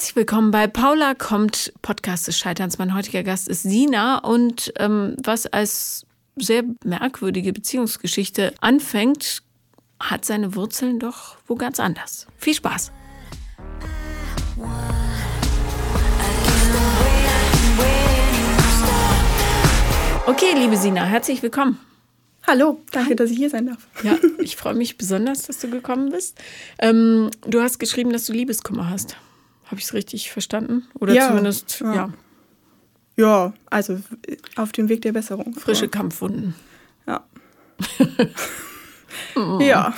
Herzlich willkommen bei Paula kommt Podcast des Scheiterns. Mein heutiger Gast ist Sina und ähm, was als sehr merkwürdige Beziehungsgeschichte anfängt, hat seine Wurzeln doch wo ganz anders. Viel Spaß! Okay, liebe Sina, herzlich willkommen. Hallo, danke, Hi. dass ich hier sein darf. Ja, ich freue mich besonders, dass du gekommen bist. Ähm, du hast geschrieben, dass du Liebeskummer hast. Habe ich es richtig verstanden? Oder ja, zumindest, ja. ja. ja. also auf dem Weg der Besserung. Frische ja. Kampfwunden. Ja. ja.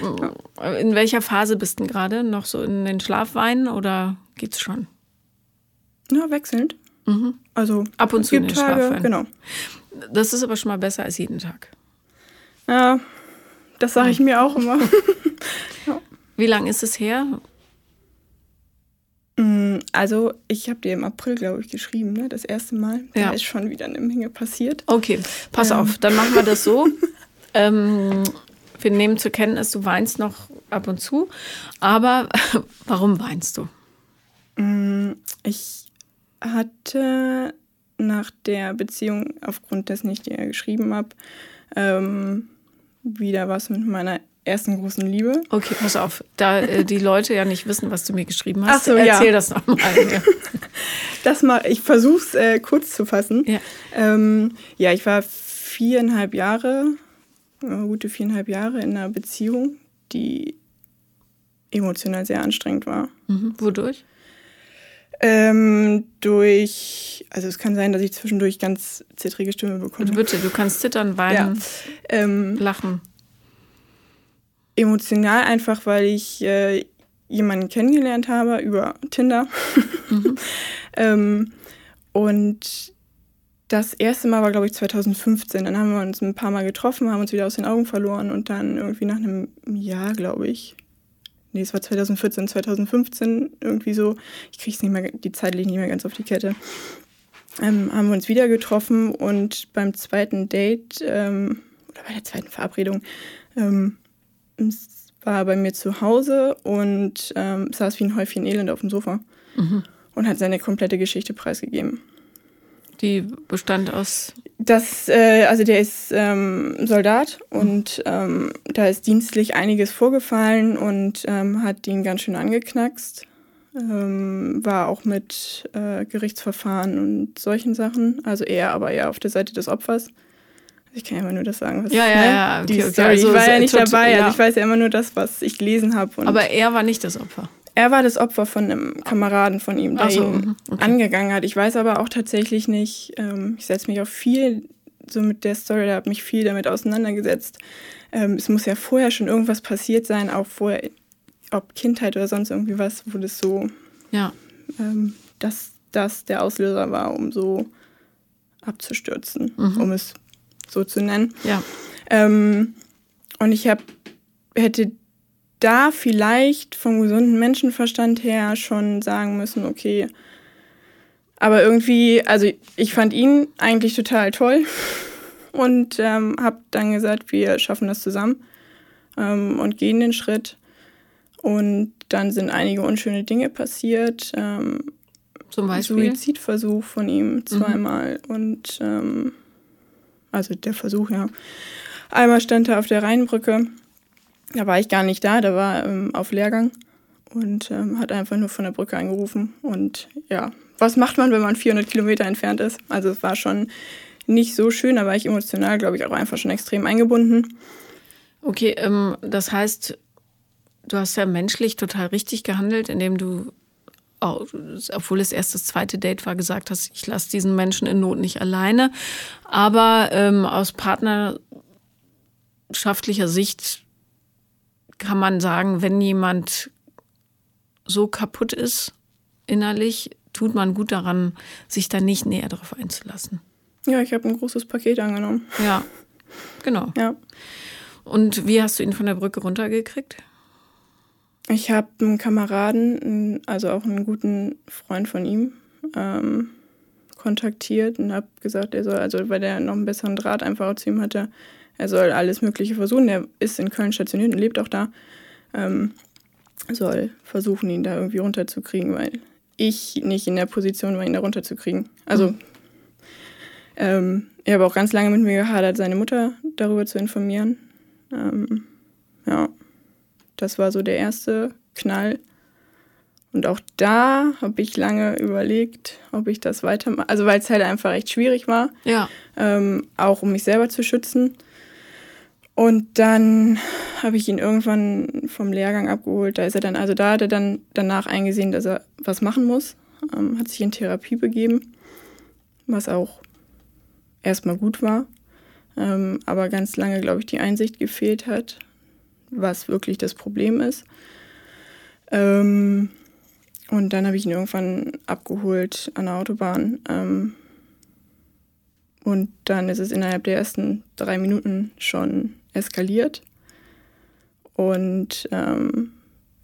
In welcher Phase bist du gerade? Noch so in den Schlafweinen oder geht's schon? Ja, wechselnd. Mhm. Also ab und zu in den Tage, Schlafwein. Genau. Das ist aber schon mal besser als jeden Tag. Ja, das sage ich mir auch immer. ja. Wie lange ist es her? Mm, also, ich habe dir im April, glaube ich, geschrieben, ne? das erste Mal. Ja. Da ist schon wieder eine Menge passiert. Okay, pass ähm. auf, dann machen wir das so. ähm, wir nehmen zur Kenntnis, du weinst noch ab und zu. Aber warum weinst du? Mm, ich hatte nach der Beziehung, aufgrund dessen ich dir geschrieben habe, ähm, wieder was mit meiner ersten großen Liebe. Okay, pass auf, da äh, die Leute ja nicht wissen, was du mir geschrieben hast, Ach so, erzähl ja. das nochmal. Ja. das mal, ich versuche es äh, kurz zu fassen. Ja. Ähm, ja, ich war viereinhalb Jahre, gute viereinhalb Jahre in einer Beziehung, die emotional sehr anstrengend war. Mhm. Wodurch? Ähm, durch, also es kann sein, dass ich zwischendurch ganz zittrige Stimme bekomme. Bitte, du kannst zittern, weinen, ja. ähm, lachen emotional einfach, weil ich äh, jemanden kennengelernt habe über Tinder. Mhm. ähm, und das erste Mal war, glaube ich, 2015. Dann haben wir uns ein paar Mal getroffen, haben uns wieder aus den Augen verloren und dann irgendwie nach einem Jahr, glaube ich, nee, es war 2014, 2015 irgendwie so, ich kriege es nicht mehr, die Zeit liegt nicht mehr ganz auf die Kette, ähm, haben wir uns wieder getroffen und beim zweiten Date ähm, oder bei der zweiten Verabredung ähm, es war bei mir zu Hause und ähm, saß wie ein Häufchen Elend auf dem Sofa mhm. und hat seine komplette Geschichte preisgegeben. Die bestand aus. Das, äh, also der ist ähm, Soldat und ähm, da ist dienstlich einiges vorgefallen und ähm, hat ihn ganz schön angeknackst. Ähm, war auch mit äh, Gerichtsverfahren und solchen Sachen. Also er aber eher auf der Seite des Opfers. Ich kann ja immer nur das sagen, was ja, ja, ne? ja, okay, die okay. Story. Also, ich war ja nicht dabei, ja. also ich weiß ja immer nur das, was ich gelesen habe. Aber er war nicht das Opfer. Er war das Opfer von einem Kameraden von ihm, der so, ihn mhm, okay. angegangen hat. Ich weiß aber auch tatsächlich nicht, ähm, ich setze mich auch viel so mit der Story, da habe mich viel damit auseinandergesetzt. Ähm, es muss ja vorher schon irgendwas passiert sein, auch vorher, ob Kindheit oder sonst irgendwie was, wo das so, ja. ähm, dass das der Auslöser war, um so abzustürzen, mhm. um es so zu nennen. Ja. Ähm, und ich hab, hätte da vielleicht vom gesunden Menschenverstand her schon sagen müssen, okay, aber irgendwie, also ich fand ihn eigentlich total toll und ähm, habe dann gesagt, wir schaffen das zusammen ähm, und gehen den Schritt. Und dann sind einige unschöne Dinge passiert. Ähm, Zum Beispiel? Suizidversuch von ihm mhm. zweimal mhm. und ähm, also der Versuch, ja. Einmal stand er auf der Rheinbrücke. Da war ich gar nicht da, da war ähm, auf Lehrgang und ähm, hat einfach nur von der Brücke angerufen. Und ja, was macht man, wenn man 400 Kilometer entfernt ist? Also es war schon nicht so schön, war ich emotional, glaube ich, auch einfach schon extrem eingebunden. Okay, ähm, das heißt, du hast ja menschlich total richtig gehandelt, indem du obwohl es erst das zweite Date war, gesagt hast, ich lasse diesen Menschen in Not nicht alleine. Aber ähm, aus partnerschaftlicher Sicht kann man sagen, wenn jemand so kaputt ist innerlich, tut man gut daran, sich da nicht näher darauf einzulassen. Ja, ich habe ein großes Paket angenommen. Ja, genau. Ja. Und wie hast du ihn von der Brücke runtergekriegt? Ich habe einen Kameraden, also auch einen guten Freund von ihm, ähm, kontaktiert und habe gesagt, er soll, also weil der noch einen besseren Draht einfach zu ihm hatte, er soll alles Mögliche versuchen. Der ist in Köln stationiert und lebt auch da. Ähm, soll versuchen, ihn da irgendwie runterzukriegen, weil ich nicht in der Position war, ihn da runterzukriegen. Also mhm. ähm, er habe auch ganz lange mit mir gehadert, seine Mutter darüber zu informieren. Ähm, ja, das war so der erste Knall. Und auch da habe ich lange überlegt, ob ich das weitermache. Also weil es halt einfach echt schwierig war. Ja. Ähm, auch um mich selber zu schützen. Und dann habe ich ihn irgendwann vom Lehrgang abgeholt. Da ist er dann, also da hat er dann danach eingesehen, dass er was machen muss. Ähm, hat sich in Therapie begeben, was auch erstmal gut war. Ähm, aber ganz lange, glaube ich, die Einsicht gefehlt hat, was wirklich das Problem ist. Ähm, und dann habe ich ihn irgendwann abgeholt an der Autobahn. Ähm, und dann ist es innerhalb der ersten drei Minuten schon eskaliert. Und ähm,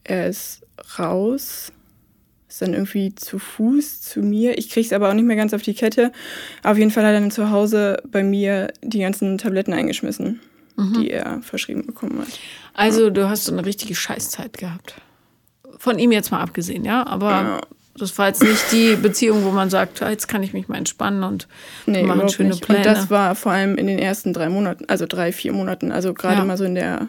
er ist raus, ist dann irgendwie zu Fuß zu mir. Ich kriege es aber auch nicht mehr ganz auf die Kette. Auf jeden Fall hat er dann zu Hause bei mir die ganzen Tabletten eingeschmissen, mhm. die er verschrieben bekommen hat. Also du hast so eine richtige Scheißzeit gehabt. Von ihm jetzt mal abgesehen, ja? Aber ja. das war jetzt nicht die Beziehung, wo man sagt, ah, jetzt kann ich mich mal entspannen und nee, machen schöne nicht. Pläne. Und das war vor allem in den ersten drei Monaten, also drei, vier Monaten, also gerade ja. mal so in der,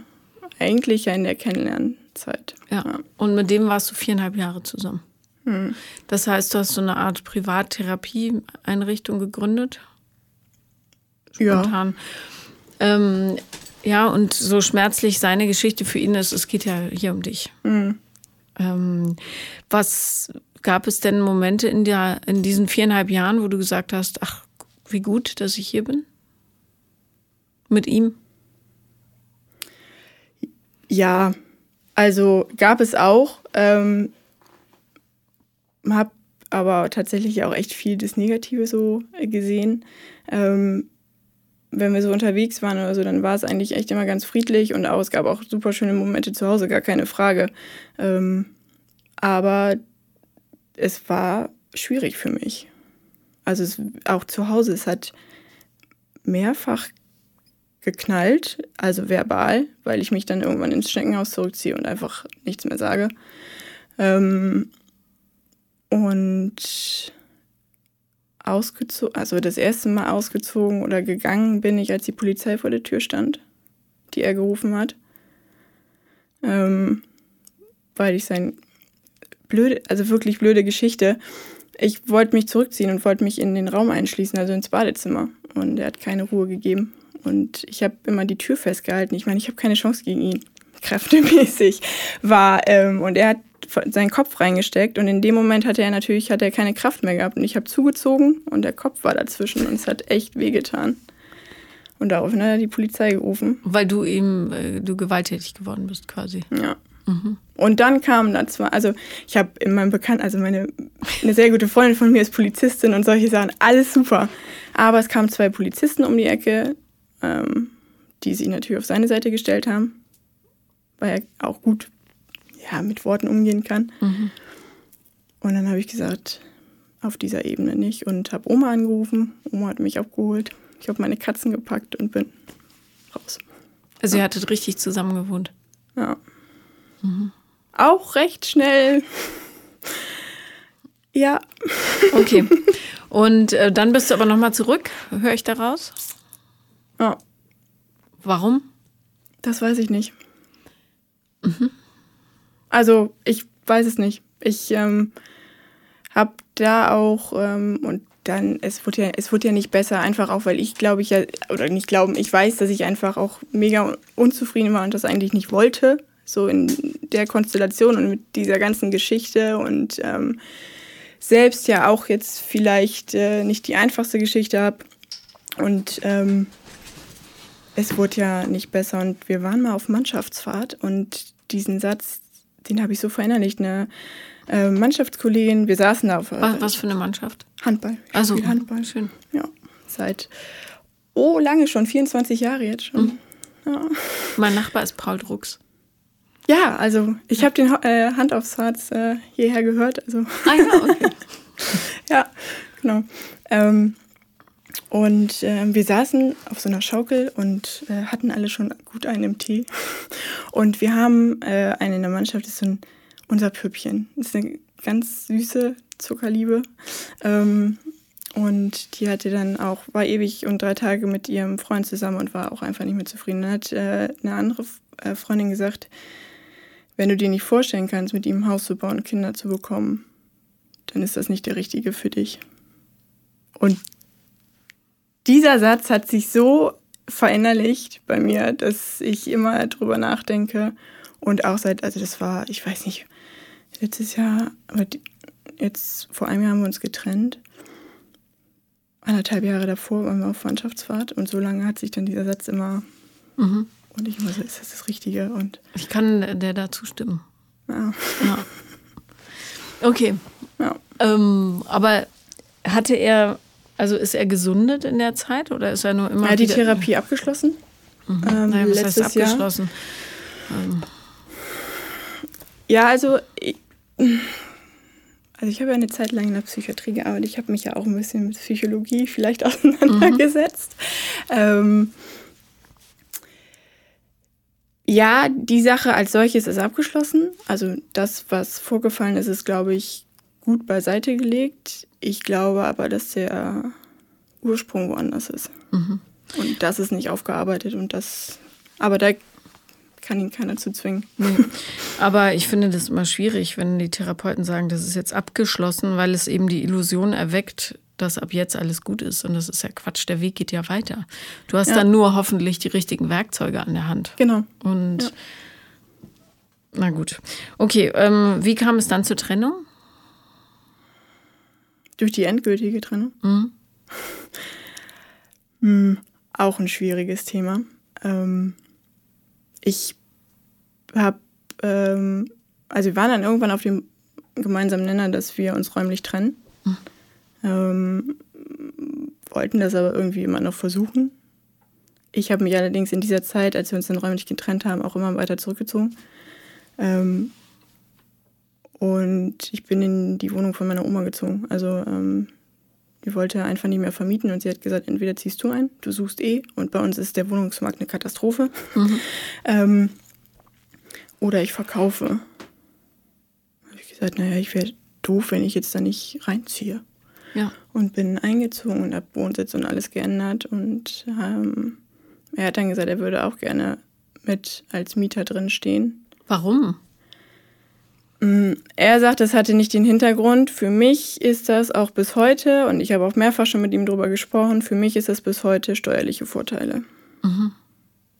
eigentlich ja in der Kennenlernzeit. Ja. ja. Und mit dem warst du viereinhalb Jahre zusammen. Hm. Das heißt, du hast so eine Art Privattherapie-Einrichtung gegründet? Spontan. Ja. Ähm, ja, und so schmerzlich seine Geschichte für ihn ist, es geht ja hier um dich. Mhm. Ähm, was gab es denn Momente in, der, in diesen viereinhalb Jahren, wo du gesagt hast, ach, wie gut, dass ich hier bin? Mit ihm? Ja, also gab es auch. Ähm, hab aber tatsächlich auch echt viel das Negative so gesehen. Ähm, wenn wir so unterwegs waren oder so, dann war es eigentlich echt immer ganz friedlich und auch, es gab auch super schöne Momente zu Hause, gar keine Frage. Ähm, aber es war schwierig für mich. Also es, auch zu Hause, es hat mehrfach geknallt, also verbal, weil ich mich dann irgendwann ins Schneckenhaus zurückziehe und einfach nichts mehr sage. Ähm, und ausgezogen, also das erste Mal ausgezogen oder gegangen bin ich, als die Polizei vor der Tür stand, die er gerufen hat. Ähm, weil ich sein blöde, also wirklich blöde Geschichte. Ich wollte mich zurückziehen und wollte mich in den Raum einschließen, also ins Badezimmer. Und er hat keine Ruhe gegeben. Und ich habe immer die Tür festgehalten. Ich meine, ich habe keine Chance gegen ihn, kräftemäßig war. Ähm, und er hat seinen Kopf reingesteckt und in dem Moment hatte er natürlich hatte er keine Kraft mehr gehabt und ich habe zugezogen und der Kopf war dazwischen und es hat echt wehgetan. Und daraufhin hat er die Polizei gerufen. Weil du ihm, äh, du gewalttätig geworden bist quasi. Ja. Mhm. Und dann kam da zwar, also ich habe in meinem Bekannten, also meine, eine sehr gute Freundin von mir ist Polizistin und solche Sachen, alles super. Aber es kamen zwei Polizisten um die Ecke, ähm, die sich natürlich auf seine Seite gestellt haben, weil er auch gut ja, mit Worten umgehen kann. Mhm. Und dann habe ich gesagt, auf dieser Ebene nicht und habe Oma angerufen. Oma hat mich abgeholt. Ich habe meine Katzen gepackt und bin raus. Also ihr hattet richtig zusammen gewohnt? Ja. Mhm. Auch recht schnell. ja. Okay. Und äh, dann bist du aber nochmal zurück, höre ich daraus? Ja. Warum? Das weiß ich nicht. Mhm. Also ich weiß es nicht. Ich ähm, habe da auch ähm, und dann es wurde ja es wurde ja nicht besser. Einfach auch weil ich glaube ich ja oder nicht glauben ich weiß dass ich einfach auch mega unzufrieden war und das eigentlich nicht wollte. So in der Konstellation und mit dieser ganzen Geschichte. Und ähm, selbst ja auch jetzt vielleicht äh, nicht die einfachste Geschichte habe und ähm, es wurde ja nicht besser. Und wir waren mal auf Mannschaftsfahrt und diesen Satz den habe ich so verinnerlicht. Eine äh, Mannschaftskollegin, wir saßen da auf. Äh, was, was, für eine Mannschaft? Handball. Also Handball. Schön. Ja, seit, oh, lange schon, 24 Jahre jetzt schon. Mhm. Ja. Mein Nachbar ist Paul Drucks. Ja, also ich ja. habe den äh, Hand aufs Herz äh, hierher gehört. Also. Ah ja, okay. ja, genau. Ähm, und äh, wir saßen auf so einer Schaukel und äh, hatten alle schon gut einen im Tee. Und wir haben äh, einen in der Mannschaft, ist so ein unser Püppchen. Das ist eine ganz süße Zuckerliebe. Ähm, und die hatte dann auch, war ewig und drei Tage mit ihrem Freund zusammen und war auch einfach nicht mehr zufrieden. Dann hat äh, eine andere äh, Freundin gesagt, wenn du dir nicht vorstellen kannst, mit ihm ein Haus zu bauen Kinder zu bekommen, dann ist das nicht der richtige für dich. Und dieser Satz hat sich so verinnerlicht bei mir, dass ich immer drüber nachdenke. Und auch seit, also das war, ich weiß nicht, letztes Jahr, aber jetzt vor einem Jahr haben wir uns getrennt. Anderthalb Jahre davor waren wir auf Freundschaftsfahrt und so lange hat sich dann dieser Satz immer mhm. und ich immer so, ist das das Richtige? Und ich kann der da zustimmen. Ja. ja. Okay. Ja. Ähm, aber hatte er, also ist er gesundet in der Zeit oder ist er nur immer. Er hat die Therapie abgeschlossen. Mhm. Ähm, naja, was letztes heißt abgeschlossen? Ähm. Ja, also. Ich, also ich habe ja eine Zeit lang in der Psychiatrie gearbeitet. Ich habe mich ja auch ein bisschen mit Psychologie vielleicht auseinandergesetzt. Mhm. Ähm, ja, die Sache als solches ist abgeschlossen. Also das, was vorgefallen ist, ist, glaube ich, gut beiseite gelegt. Ich glaube aber, dass der Ursprung woanders ist. Mhm. Und das ist nicht aufgearbeitet und das. Aber da kann ihn keiner zu zwingen. Nee. Aber ich finde das immer schwierig, wenn die Therapeuten sagen, das ist jetzt abgeschlossen, weil es eben die Illusion erweckt, dass ab jetzt alles gut ist. Und das ist ja Quatsch. Der Weg geht ja weiter. Du hast ja. dann nur hoffentlich die richtigen Werkzeuge an der Hand. Genau. Und ja. na gut. Okay, ähm, wie kam es dann zur Trennung? Durch die endgültige Trennung? Mhm. hm, auch ein schwieriges Thema. Ähm, ich habe, ähm, also wir waren dann irgendwann auf dem gemeinsamen Nenner, dass wir uns räumlich trennen. Mhm. Ähm, wollten das aber irgendwie immer noch versuchen. Ich habe mich allerdings in dieser Zeit, als wir uns dann räumlich getrennt haben, auch immer weiter zurückgezogen. Ähm, und ich bin in die Wohnung von meiner Oma gezogen. Also ähm, die wollte einfach nicht mehr vermieten und sie hat gesagt, entweder ziehst du ein, du suchst eh und bei uns ist der Wohnungsmarkt eine Katastrophe. Mhm. Ähm, oder ich verkaufe. Habe ich gesagt, naja, ich wäre doof, wenn ich jetzt da nicht reinziehe. Ja. Und bin eingezogen und habe Wohnsitz und alles geändert. Und ähm, er hat dann gesagt, er würde auch gerne mit als Mieter drin stehen. Warum? Mm, er sagt, das hatte nicht den Hintergrund. Für mich ist das auch bis heute, und ich habe auch mehrfach schon mit ihm darüber gesprochen, für mich ist das bis heute steuerliche Vorteile. Mhm.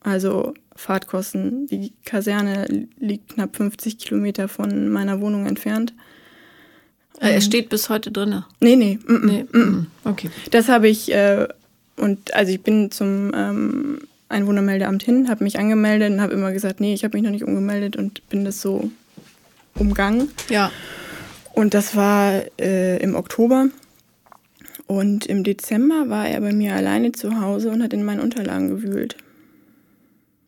Also Fahrtkosten. Die Kaserne liegt knapp 50 Kilometer von meiner Wohnung entfernt. Äh, er steht bis heute drin? Nee, nee. Mm -mm, nee. Mm okay. Das habe ich, äh, und also ich bin zum ähm, Einwohnermeldeamt hin, habe mich angemeldet und habe immer gesagt, nee, ich habe mich noch nicht umgemeldet und bin das so umgangen. Ja. Und das war äh, im Oktober. Und im Dezember war er bei mir alleine zu Hause und hat in meinen Unterlagen gewühlt.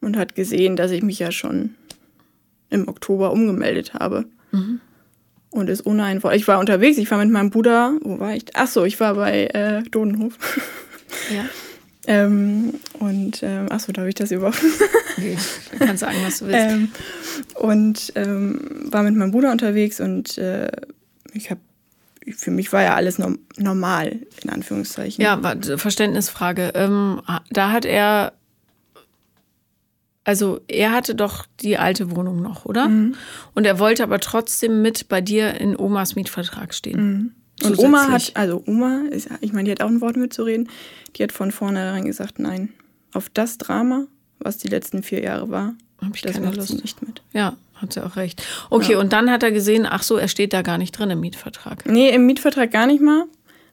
Und hat gesehen, dass ich mich ja schon im Oktober umgemeldet habe. Mhm. Und ist ohne ein Wort. Ich war unterwegs, ich war mit meinem Bruder. Wo war ich? Ach so, ich war bei äh, Dodenhof. Ja. Ähm, und ähm, achso, darf ich das überhaupt? du kannst sagen, was du willst. Ähm, und ähm, war mit meinem Bruder unterwegs und äh, ich habe für mich war ja alles normal, in Anführungszeichen. Ja, Verständnisfrage. Ähm, da hat er, also er hatte doch die alte Wohnung noch, oder? Mhm. Und er wollte aber trotzdem mit bei dir in Omas Mietvertrag stehen. Mhm. Und Oma hat, also Oma, ist, ich meine, die hat auch ein Wort mitzureden, die hat von vornherein gesagt, nein, auf das Drama, was die letzten vier Jahre war, habe ich das keine Lust. nicht mit. Ja, hat sie auch recht. Okay, ja. und dann hat er gesehen, ach so, er steht da gar nicht drin im Mietvertrag. Nee, im Mietvertrag gar nicht mal.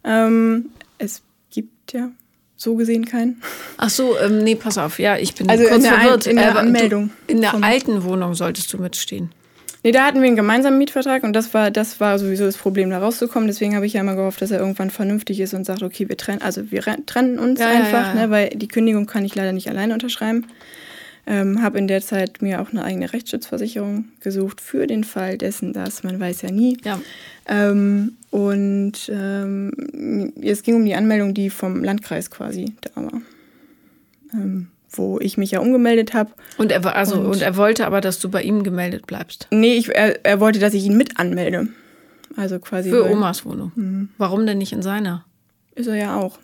Ähm, es gibt ja so gesehen keinen. Ach so, ähm, nee, pass auf, ja, ich bin also kurz in der verwirrt. in der Anmeldung. Du, in der alten Wohnung solltest du mitstehen. Nee, da hatten wir einen gemeinsamen Mietvertrag und das war, das war sowieso das Problem, da rauszukommen. Deswegen habe ich ja immer gehofft, dass er irgendwann vernünftig ist und sagt, okay, wir trennen, also wir trennen uns ja, einfach, ja, ja, Ne, weil die Kündigung kann ich leider nicht alleine unterschreiben. Ähm, habe in der Zeit mir auch eine eigene Rechtsschutzversicherung gesucht für den Fall dessen, dass man weiß ja nie. Ja. Ähm, und ähm, es ging um die Anmeldung, die vom Landkreis quasi da war. Ähm, wo ich mich ja umgemeldet habe. Und er, also, und, und, er wollte aber, dass du bei ihm gemeldet bleibst? Nee, ich, er, er wollte, dass ich ihn mit anmelde. Also quasi. Für Omas Wohnung. Mhm. Warum denn nicht in seiner? Ist er ja auch.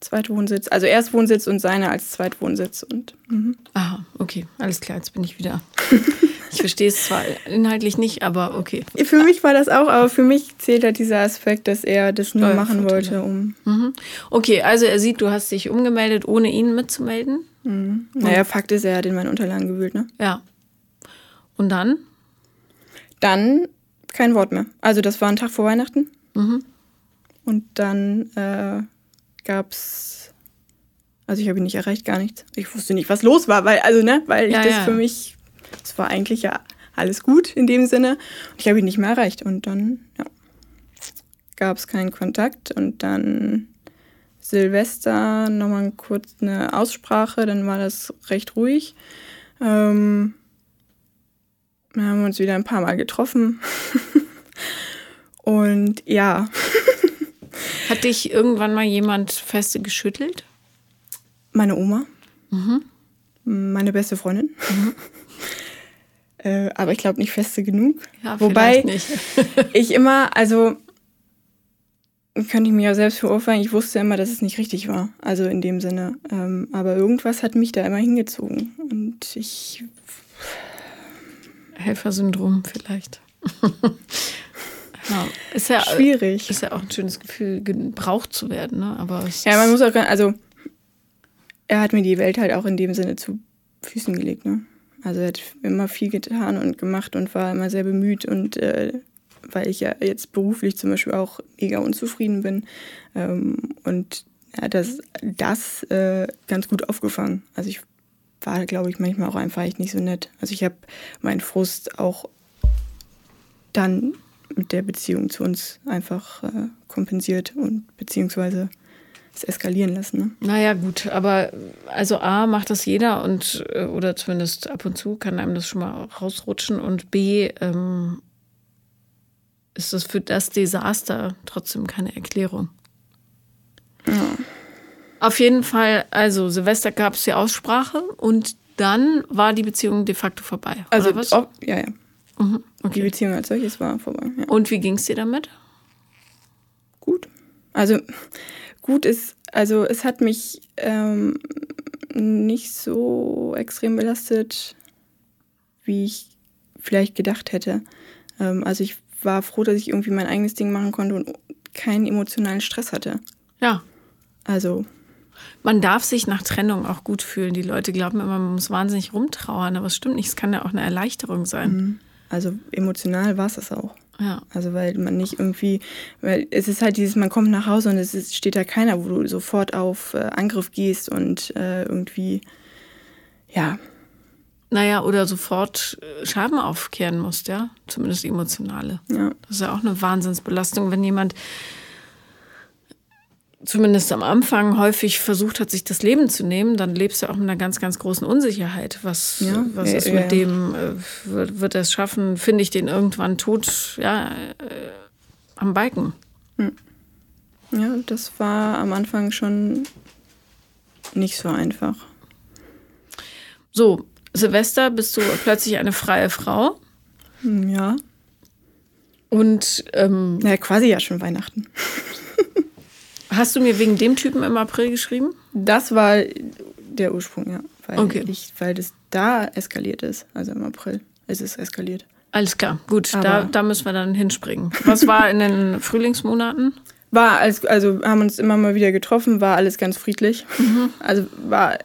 Zweitwohnsitz. Also Erstwohnsitz und seine als Zweitwohnsitz. Und, mhm. Aha, okay. Alles klar, jetzt bin ich wieder. Ich verstehe es zwar inhaltlich nicht, aber okay. Für mich war das auch, aber für mich zählt halt dieser Aspekt, dass er das nur machen wollte, um. Mhm. Okay, also er sieht, du hast dich umgemeldet, ohne ihn mitzumelden. Mhm. Naja, Fakt ist, er hat in meinen Unterlagen gewühlt, ne? Ja. Und dann? Dann kein Wort mehr. Also das war ein Tag vor Weihnachten. Mhm. Und dann äh, gab's, also ich habe ihn nicht erreicht, gar nichts. Ich wusste nicht, was los war, weil, also, ne, weil ich ja, das ja. für mich es war eigentlich ja alles gut in dem Sinne. Und ich habe ihn nicht mehr erreicht. Und dann ja, gab es keinen Kontakt. Und dann Silvester nochmal kurz eine Aussprache. Dann war das recht ruhig. Ähm, wir haben uns wieder ein paar Mal getroffen. Und ja. Hat dich irgendwann mal jemand feste geschüttelt? Meine Oma. Mhm. Meine beste Freundin. Mhm. Äh, aber ich glaube nicht feste genug. Ja, Wobei ich immer, also könnte ich mir ja selbst verurteilen, ich wusste immer, dass es nicht richtig war. Also in dem Sinne. Ähm, aber irgendwas hat mich da immer hingezogen. Und ich. Helfersyndrom vielleicht. ja, ist ja, Schwierig. Ist ja auch ein schönes Gefühl, gebraucht zu werden, ne? Aber ja, man muss auch, also er hat mir die Welt halt auch in dem Sinne zu Füßen gelegt, ne? Also er hat immer viel getan und gemacht und war immer sehr bemüht und äh, weil ich ja jetzt beruflich zum Beispiel auch mega unzufrieden bin ähm, und er hat das, das äh, ganz gut aufgefangen. Also ich war, glaube ich, manchmal auch einfach echt nicht so nett. Also ich habe meinen Frust auch dann mit der Beziehung zu uns einfach äh, kompensiert und beziehungsweise es eskalieren lassen. Ne? Naja, gut, aber also A macht das jeder und äh, oder zumindest ab und zu kann einem das schon mal rausrutschen und B ähm, ist das für das Desaster trotzdem keine Erklärung. Ja. Auf jeden Fall, also Silvester gab es die Aussprache und dann war die Beziehung de facto vorbei. Also, was? Oh, ja, ja. Mhm, okay. Die Beziehung als solches war vorbei. Ja. Und wie ging es dir damit? Gut. Also gut ist, also es hat mich ähm, nicht so extrem belastet, wie ich vielleicht gedacht hätte. Ähm, also ich war froh, dass ich irgendwie mein eigenes Ding machen konnte und keinen emotionalen Stress hatte. Ja. Also. Man darf sich nach Trennung auch gut fühlen. Die Leute glauben immer, man muss wahnsinnig rumtrauern, aber es stimmt nicht. Es kann ja auch eine Erleichterung sein. Mhm. Also emotional war es das auch. Ja. Also weil man nicht irgendwie, weil es ist halt dieses, man kommt nach Hause und es ist, steht da keiner, wo du sofort auf äh, Angriff gehst und äh, irgendwie, ja. Naja, oder sofort äh, Schaden aufkehren musst, ja. Zumindest emotionale. Ja. Das ist ja auch eine Wahnsinnsbelastung, wenn jemand zumindest am Anfang häufig versucht hat, sich das Leben zu nehmen, dann lebst du auch mit einer ganz, ganz großen Unsicherheit. Was, ja, was ja, ist mit ja. dem, äh, wird, wird er es schaffen, finde ich den irgendwann tot, ja, äh, am Balken. Hm. Ja, das war am Anfang schon nicht so einfach. So, Silvester bist du plötzlich eine freie Frau. Hm, ja. Und ähm, ja, quasi ja schon Weihnachten. Hast du mir wegen dem Typen im April geschrieben? Das war der Ursprung, ja. Weil, okay. ich, weil das da eskaliert ist. Also im April ist es eskaliert. Alles klar, gut, da, da müssen wir dann hinspringen. Was war in den Frühlingsmonaten? War, als, also haben uns immer mal wieder getroffen, war alles ganz friedlich. Mhm. Also war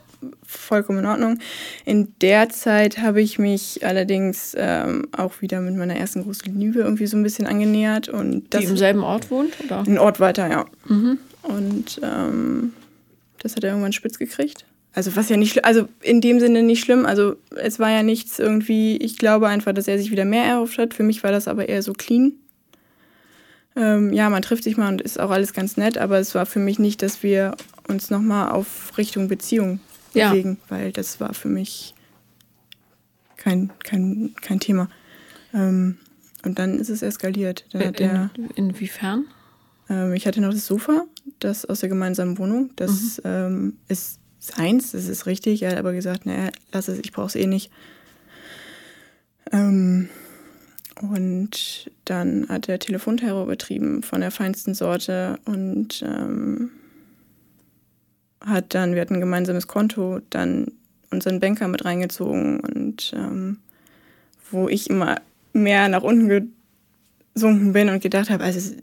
vollkommen in Ordnung. In der Zeit habe ich mich allerdings ähm, auch wieder mit meiner ersten großen Liebe irgendwie so ein bisschen angenähert. Und das, Die im selben Ort wohnt? Oder? Ein Ort weiter, ja. Mhm. Und ähm, das hat er irgendwann spitz gekriegt. Also was ja nicht, also in dem Sinne nicht schlimm. Also es war ja nichts irgendwie. Ich glaube einfach, dass er sich wieder mehr erhofft hat. Für mich war das aber eher so clean. Ähm, ja, man trifft sich mal und ist auch alles ganz nett, aber es war für mich nicht, dass wir uns nochmal auf Richtung Beziehung bewegen, ja. weil das war für mich kein, kein, kein Thema. Ähm, und dann ist es eskaliert. Dann in, inwiefern? Ähm, ich hatte noch das Sofa, das aus der gemeinsamen Wohnung. Das mhm. ähm, ist seins, das ist richtig. Er hat aber gesagt, naja, lass es, ich brauche es eh nicht. Ähm, und dann hat er Telefonterror betrieben von der feinsten Sorte und ähm, hat dann, wir hatten ein gemeinsames Konto, dann unseren Banker mit reingezogen und ähm, wo ich immer mehr nach unten gesunken bin und gedacht habe, also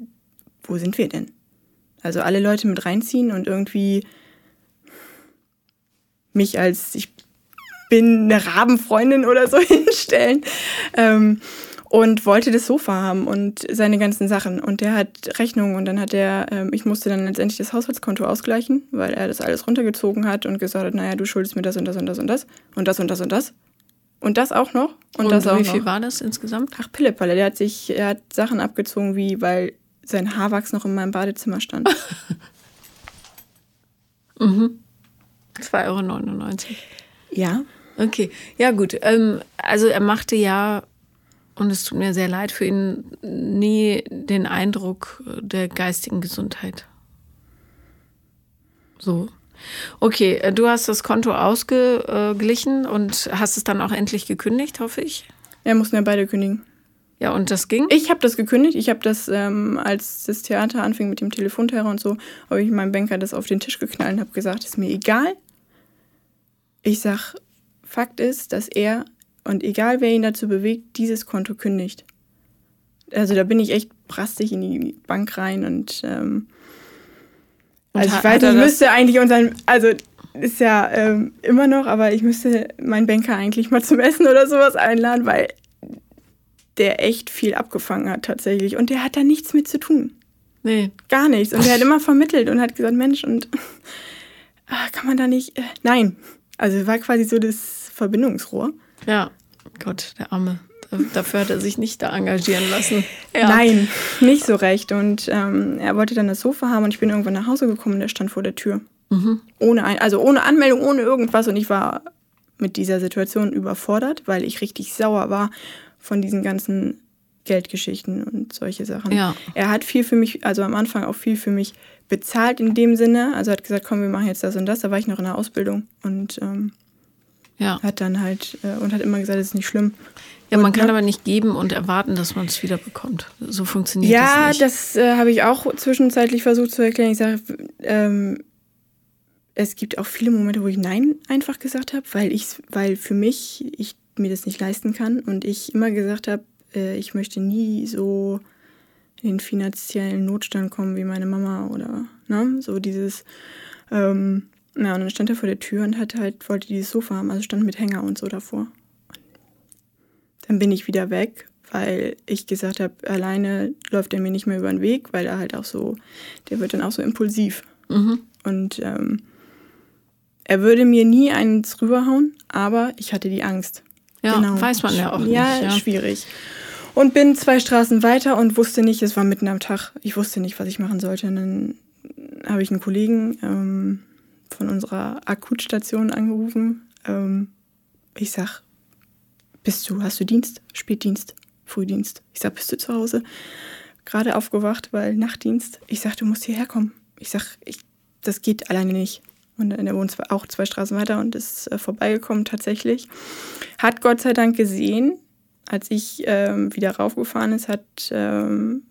wo sind wir denn? Also alle Leute mit reinziehen und irgendwie mich als ich bin eine Rabenfreundin oder so hinstellen. Ähm, und wollte das Sofa haben und seine ganzen Sachen. Und der hat Rechnungen und dann hat er, ähm, ich musste dann letztendlich das Haushaltskonto ausgleichen, weil er das alles runtergezogen hat und gesagt hat, naja, du schuldest mir das und das und das und das und das und das und das. Und das auch noch. Und, und das auch wie viel noch. war das insgesamt? Ach, Pillepalle, der hat sich, er hat Sachen abgezogen, wie, weil sein Haarwachs noch in meinem Badezimmer stand. mhm. 2,99 Euro. Ja. Okay, ja gut. Ähm, also er machte ja, und es tut mir sehr leid für ihn, nie den Eindruck der geistigen Gesundheit. So. Okay, äh, du hast das Konto ausgeglichen und hast es dann auch endlich gekündigt, hoffe ich. Ja, mussten ja beide kündigen. Ja, und das ging? Ich habe das gekündigt. Ich habe das, ähm, als das Theater anfing mit dem Telefonterror und so, habe ich meinem Banker das auf den Tisch geknallt und habe gesagt, ist mir egal. Ich sag, Fakt ist, dass er, und egal wer ihn dazu bewegt, dieses Konto kündigt. Also da bin ich echt brastig in die Bank rein und, ähm, Und also ich weiß, ich müsste eigentlich unseren, also ist ja ähm, immer noch, aber ich müsste meinen Banker eigentlich mal zum Essen oder sowas einladen, weil der echt viel abgefangen hat tatsächlich. Und der hat da nichts mit zu tun. Nee. Gar nichts. Und er hat immer vermittelt und hat gesagt, Mensch, und ah, kann man da nicht. Äh, nein. Also war quasi so das Verbindungsrohr. Ja. Gott, der Arme. Dafür hat er sich nicht da engagieren lassen. Ja. Nein, nicht so recht. Und ähm, er wollte dann das Sofa haben und ich bin irgendwann nach Hause gekommen und der stand vor der Tür. Mhm. Ohne ein, also ohne Anmeldung, ohne irgendwas. Und ich war mit dieser Situation überfordert, weil ich richtig sauer war von diesen ganzen Geldgeschichten und solche Sachen. Ja. Er hat viel für mich, also am Anfang auch viel für mich bezahlt in dem Sinne. Also hat gesagt, komm, wir machen jetzt das und das. Da war ich noch in der Ausbildung und ähm, Ja. hat dann halt äh, und hat immer gesagt, das ist nicht schlimm. Ja, man Und, kann ne? aber nicht geben und erwarten, dass man es wieder bekommt. So funktioniert Ja, das nicht. das äh, habe ich auch zwischenzeitlich versucht zu erklären. Ich sage, ähm, es gibt auch viele Momente, wo ich Nein einfach gesagt habe, weil ich, weil für mich ich mir das nicht leisten kann und ich immer gesagt habe, äh, ich möchte nie so in den finanziellen Notstand kommen wie meine Mama oder ne, so dieses. Ähm, na, und dann stand er vor der Tür und hat halt, wollte dieses Sofa haben, also stand mit Hänger und so davor. Dann bin ich wieder weg, weil ich gesagt habe, alleine läuft er mir nicht mehr über den Weg, weil er halt auch so, der wird dann auch so impulsiv. Mhm. Und ähm, er würde mir nie eins rüberhauen, aber ich hatte die Angst. Ja, weiß man ja auch nicht. Ja, Ja. schwierig. Und bin zwei Straßen weiter und wusste nicht, es war mitten am Tag, ich wusste nicht, was ich machen sollte. Und dann habe ich einen Kollegen ähm, von unserer Akutstation angerufen. Ähm, ich sag, bist du, hast du Dienst? Spätdienst, Frühdienst. Ich sag, bist du zu Hause? Gerade aufgewacht, weil Nachtdienst. Ich sag, du musst hierher kommen. Ich sag, ich, das geht alleine nicht. Und er wohnt zwar auch zwei Straßen weiter und ist äh, vorbeigekommen tatsächlich. Hat Gott sei Dank gesehen, als ich ähm, wieder raufgefahren ist, hat ähm,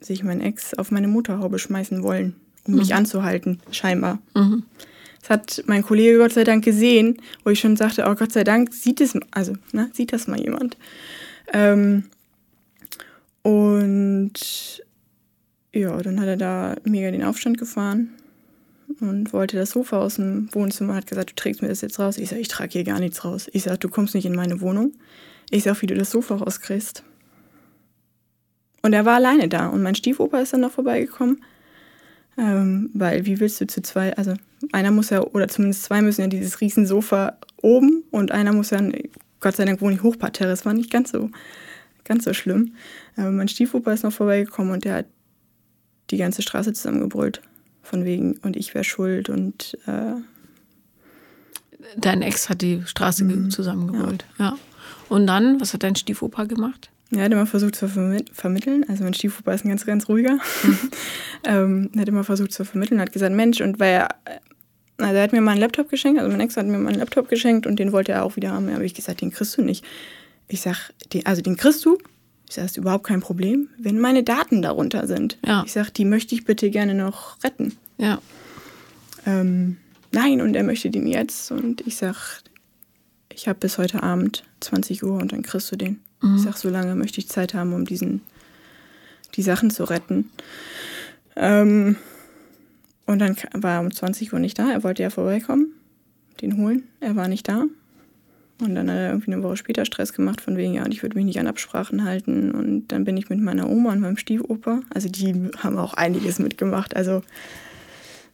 sich mein Ex auf meine Motorhaube schmeißen wollen, um mich anzuhalten, scheinbar. Mhm. Das hat mein Kollege Gott sei Dank gesehen, wo ich schon sagte, oh Gott sei Dank sieht es, also ne, sieht das mal jemand. Ähm, und ja, dann hat er da mega den Aufstand gefahren und wollte das Sofa aus dem Wohnzimmer, hat gesagt, du trägst mir das jetzt raus. Ich sage, ich trage hier gar nichts raus. Ich sage, du kommst nicht in meine Wohnung. Ich sage, wie du das Sofa rauskriegst. Und er war alleine da und mein Stiefoper ist dann noch vorbeigekommen. Ähm, weil wie willst du zu zwei, also einer muss ja, oder zumindest zwei müssen ja dieses riesen Sofa oben und einer muss ja, Gott sei Dank wohne ich Hochparterre, es war nicht ganz so, ganz so schlimm. Aber mein Stiefoper ist noch vorbeigekommen und der hat die ganze Straße zusammengebrüllt. Von wegen, und ich wäre schuld und äh, Dein Ex hat die Straße Mhm. ge- zusammengeholt. Ja. Und dann, was hat dein Stiefopa gemacht? Er hat immer versucht zu vermi- vermitteln. Also mein Stiefvater ist ein ganz, ganz ruhiger. ähm, er hat immer versucht zu vermitteln, hat gesagt, Mensch, und weil er, also er hat mir mal einen Laptop geschenkt, also mein Ex hat mir mal einen Laptop geschenkt und den wollte er auch wieder haben. Ja, habe ich gesagt, den kriegst du nicht. Ich sag, den, also den kriegst du. Ich sage, ist überhaupt kein Problem, wenn meine Daten darunter sind. Ja. Ich sage, die möchte ich bitte gerne noch retten. Ja. Ähm, nein, und er möchte den jetzt. Und ich sage, ich habe bis heute Abend 20 Uhr und dann kriegst du den. Mhm. Ich sage, so lange möchte ich Zeit haben, um diesen, die Sachen zu retten. Ähm, und dann war er um 20 Uhr nicht da. Er wollte ja vorbeikommen, den holen. Er war nicht da. Und dann hat er irgendwie eine Woche später Stress gemacht, von wegen, ja, ich würde mich nicht an Absprachen halten. Und dann bin ich mit meiner Oma und meinem Stiefoper, also die haben auch einiges mitgemacht. Also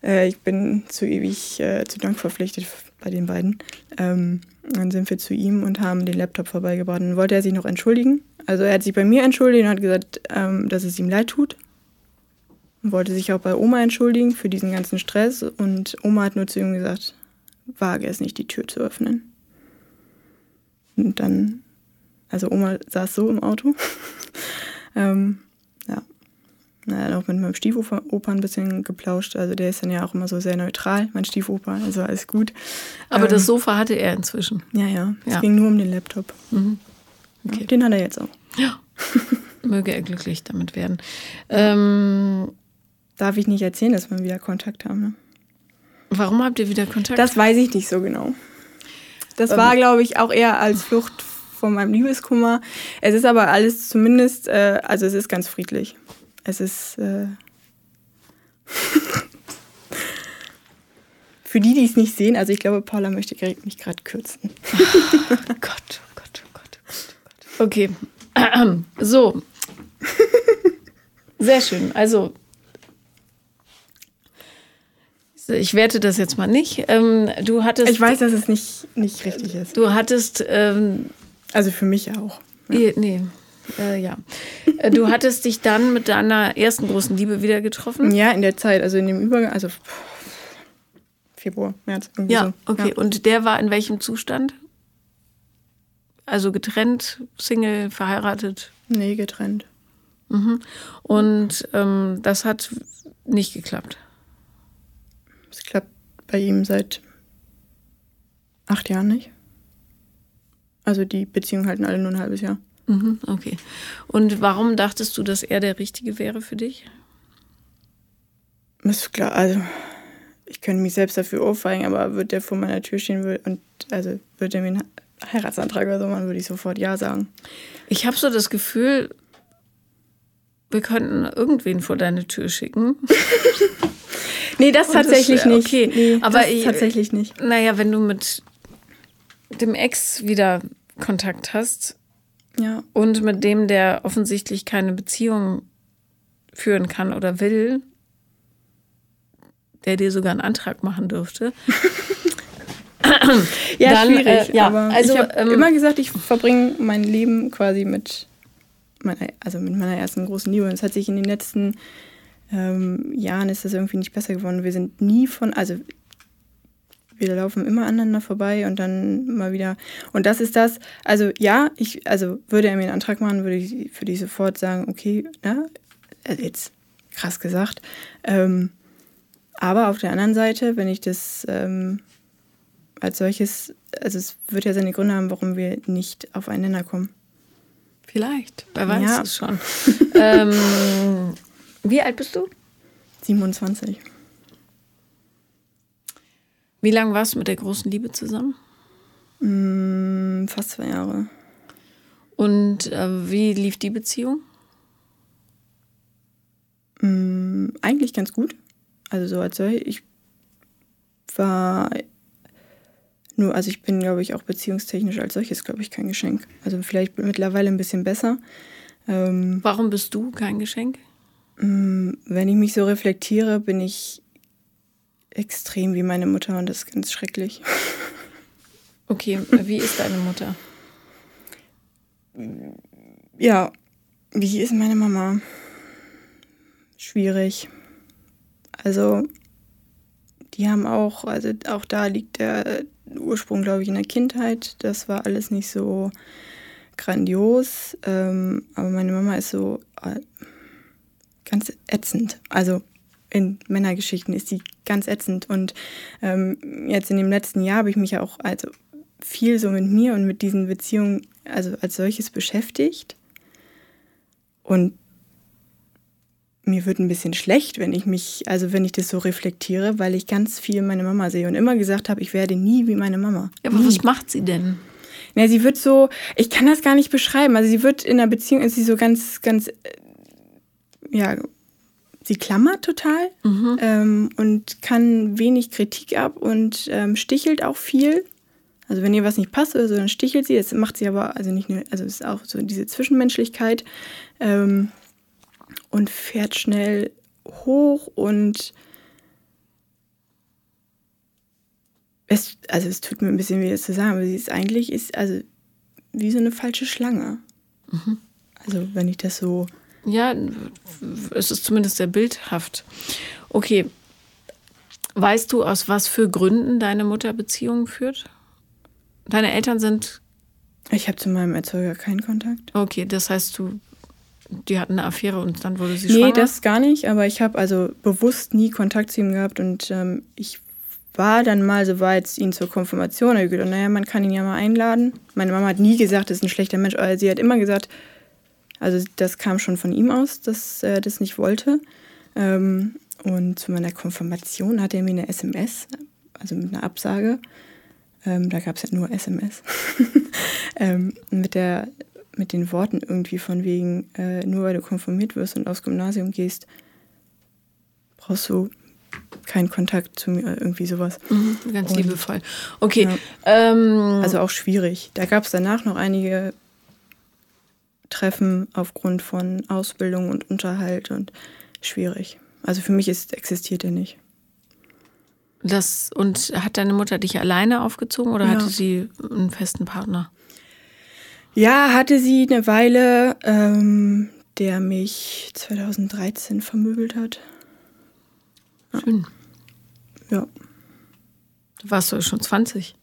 äh, ich bin zu ewig äh, zu Dank verpflichtet bei den beiden. Ähm, dann sind wir zu ihm und haben den Laptop vorbeigebracht. Dann wollte er sich noch entschuldigen. Also er hat sich bei mir entschuldigt und hat gesagt, ähm, dass es ihm leid tut. Und wollte sich auch bei Oma entschuldigen für diesen ganzen Stress. Und Oma hat nur zu ihm gesagt, wage es nicht, die Tür zu öffnen. Und dann, also Oma saß so im Auto. ähm, ja. Hat auch mit meinem Stiefoper ein bisschen geplauscht. Also der ist dann ja auch immer so sehr neutral, mein Stiefoper, also alles gut. Aber ähm, das Sofa hatte er inzwischen. Ja, ja. Es ja. ging nur um den Laptop. Mhm. Okay. Den hat er jetzt auch. Ja. Möge er glücklich damit werden. Ähm, Darf ich nicht erzählen, dass wir wieder Kontakt haben. Ne? Warum habt ihr wieder Kontakt? Das weiß ich nicht so genau. Das war, glaube ich, auch eher als Flucht von meinem Liebeskummer. Es ist aber alles zumindest, äh, also es ist ganz friedlich. Es ist. Äh Für die, die es nicht sehen, also ich glaube, Paula möchte mich gerade kürzen. oh Gott, oh Gott, oh Gott, oh Gott, oh Gott. Okay. So. Sehr schön. Also, ich werte das jetzt mal nicht. Ähm, du hattest. Ich weiß, dass es nicht, nicht richtig ist. Du hattest. Ähm, also für mich auch. Ja. Nee. Äh, ja. Äh, du hattest dich dann mit deiner ersten großen Liebe wieder getroffen? Ja, in der Zeit, also in dem Übergang, also Februar, März. Ja, so. okay. Ja. Und der war in welchem Zustand? Also getrennt, Single, verheiratet? Nee, getrennt. Mhm. Und ähm, das hat nicht geklappt? Es klappt bei ihm seit acht Jahren nicht. Also die Beziehungen halten alle nur ein halbes Jahr. Mhm, okay. Und warum dachtest du, dass er der Richtige wäre für dich? Das ist klar, also ich könnte mich selbst dafür aufweigen, aber wird der vor meiner Tür stehen und also wird er mir einen Heiratsantrag oder so machen, würde ich sofort Ja sagen. Ich habe so das Gefühl, wir könnten irgendwen vor deine Tür schicken. nee, das tatsächlich das, nicht. Okay, nee, aber ich, tatsächlich nicht. Naja, wenn du mit dem Ex wieder Kontakt hast, ja. Und mit dem, der offensichtlich keine Beziehung führen kann oder will, der dir sogar einen Antrag machen dürfte. ja, dann, schwierig. Äh, ja, aber also, ich habe ähm, immer gesagt, ich verbringe mein Leben quasi mit meiner, also mit meiner ersten großen Liebe. Und es hat sich in den letzten ähm, Jahren ist das irgendwie nicht besser geworden. Wir sind nie von, also wir laufen immer aneinander vorbei und dann mal wieder. Und das ist das, also ja, ich, also würde er mir einen Antrag machen, würde ich, würde ich sofort sagen, okay, ne, jetzt krass gesagt. Ähm, aber auf der anderen Seite, wenn ich das ähm, als solches, also es wird ja seine Gründe haben, warum wir nicht aufeinander kommen. Vielleicht, wer weiß ja. es schon. ähm, wie alt bist du? 27. Wie lange warst du mit der großen Liebe zusammen? Mm, fast zwei Jahre. Und äh, wie lief die Beziehung? Mm, eigentlich ganz gut. Also so als solch. Ich war nur, also ich bin, glaube ich, auch beziehungstechnisch als solches, glaube ich, kein Geschenk. Also vielleicht mittlerweile ein bisschen besser. Ähm, Warum bist du kein Geschenk? Mm, wenn ich mich so reflektiere, bin ich extrem wie meine Mutter und das ist ganz schrecklich. Okay, wie ist deine Mutter? Ja, wie ist meine Mama? Schwierig. Also, die haben auch, also auch da liegt der Ursprung, glaube ich, in der Kindheit. Das war alles nicht so grandios. Ähm, aber meine Mama ist so äh, ganz ätzend. Also in Männergeschichten ist sie ganz ätzend. Und ähm, jetzt in dem letzten Jahr habe ich mich auch also viel so mit mir und mit diesen Beziehungen also als solches beschäftigt. Und mir wird ein bisschen schlecht, wenn ich mich, also wenn ich das so reflektiere, weil ich ganz viel meine Mama sehe und immer gesagt habe, ich werde nie wie meine Mama. Ja, aber nie. was macht sie denn? Na, sie wird so, ich kann das gar nicht beschreiben. Also sie wird in einer Beziehung, ist sie so ganz, ganz, ja, sie klammert total mhm. ähm, und kann wenig Kritik ab und ähm, stichelt auch viel. Also wenn ihr was nicht passt oder so, dann stichelt sie. Das macht sie aber, also nicht nur, also es ist auch so diese Zwischenmenschlichkeit. Ähm, und fährt schnell hoch und es, also es tut mir ein bisschen weh, das zu sagen, aber sie ist eigentlich ist also wie so eine falsche Schlange. Mhm. Also wenn ich das so. Ja, es ist zumindest sehr bildhaft. Okay. Weißt du, aus was für Gründen deine Mutter Beziehungen führt? Deine Eltern sind. Ich habe zu meinem Erzeuger keinen Kontakt. Okay, das heißt, du die hatten eine Affäre und dann wurde sie nee, schwanger? Nee, das gar nicht, aber ich habe also bewusst nie Kontakt zu ihm gehabt und ähm, ich war dann mal so weit, ihn zur Konfirmation. Ich gedacht, naja, man kann ihn ja mal einladen. Meine Mama hat nie gesagt, das ist ein schlechter Mensch, aber sie hat immer gesagt, also das kam schon von ihm aus, dass er das nicht wollte. Ähm, und zu meiner Konfirmation hat er mir eine SMS, also mit einer Absage, ähm, da gab es ja nur SMS, ähm, mit der mit den Worten irgendwie von wegen, äh, nur weil du konformiert wirst und aufs Gymnasium gehst, brauchst du keinen Kontakt zu mir, irgendwie sowas. Mhm, ganz und, liebevoll. Okay. Ja, ähm, also auch schwierig. Da gab es danach noch einige Treffen aufgrund von Ausbildung und Unterhalt und schwierig. Also für mich ist, existiert er nicht. Das, und hat deine Mutter dich alleine aufgezogen oder ja. hatte sie einen festen Partner? Ja, hatte sie eine Weile, ähm, der mich 2013 vermöbelt hat. Schön. Ja. Warst du schon 20?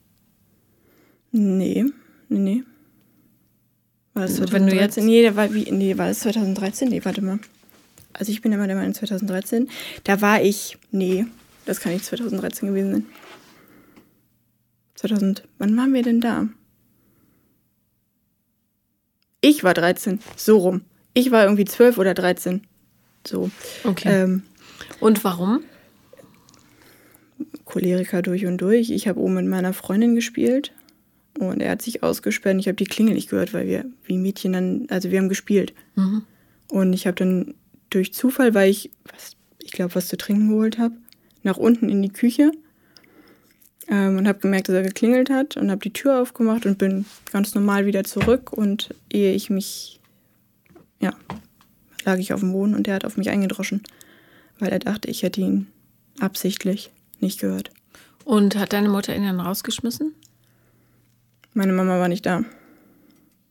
Nee, nee, nee. War das 2013? Wenn du jetzt, nee, da war, wie, nee, war das 2013? Nee, warte mal. Also ich bin immer der Meinung 2013. Da war ich, nee, das kann nicht 2013 gewesen sein. 2000, wann waren wir denn da? Ich war 13, so rum. Ich war irgendwie 12 oder 13. So. Okay. Ähm, und warum? Choleriker durch und durch. Ich habe oben mit meiner Freundin gespielt und er hat sich ausgesperrt. Und ich habe die Klingel nicht gehört, weil wir wie Mädchen dann, also wir haben gespielt. Mhm. Und ich habe dann durch Zufall, weil ich, was, ich glaube, was zu trinken geholt habe, nach unten in die Küche ähm, und habe gemerkt, dass er geklingelt hat und habe die Tür aufgemacht und bin ganz normal wieder zurück. Und ehe ich mich, ja, lag ich auf dem Boden und er hat auf mich eingedroschen, weil er dachte, ich hätte ihn absichtlich nicht gehört. Und hat deine Mutter ihn dann rausgeschmissen? Meine Mama war nicht da.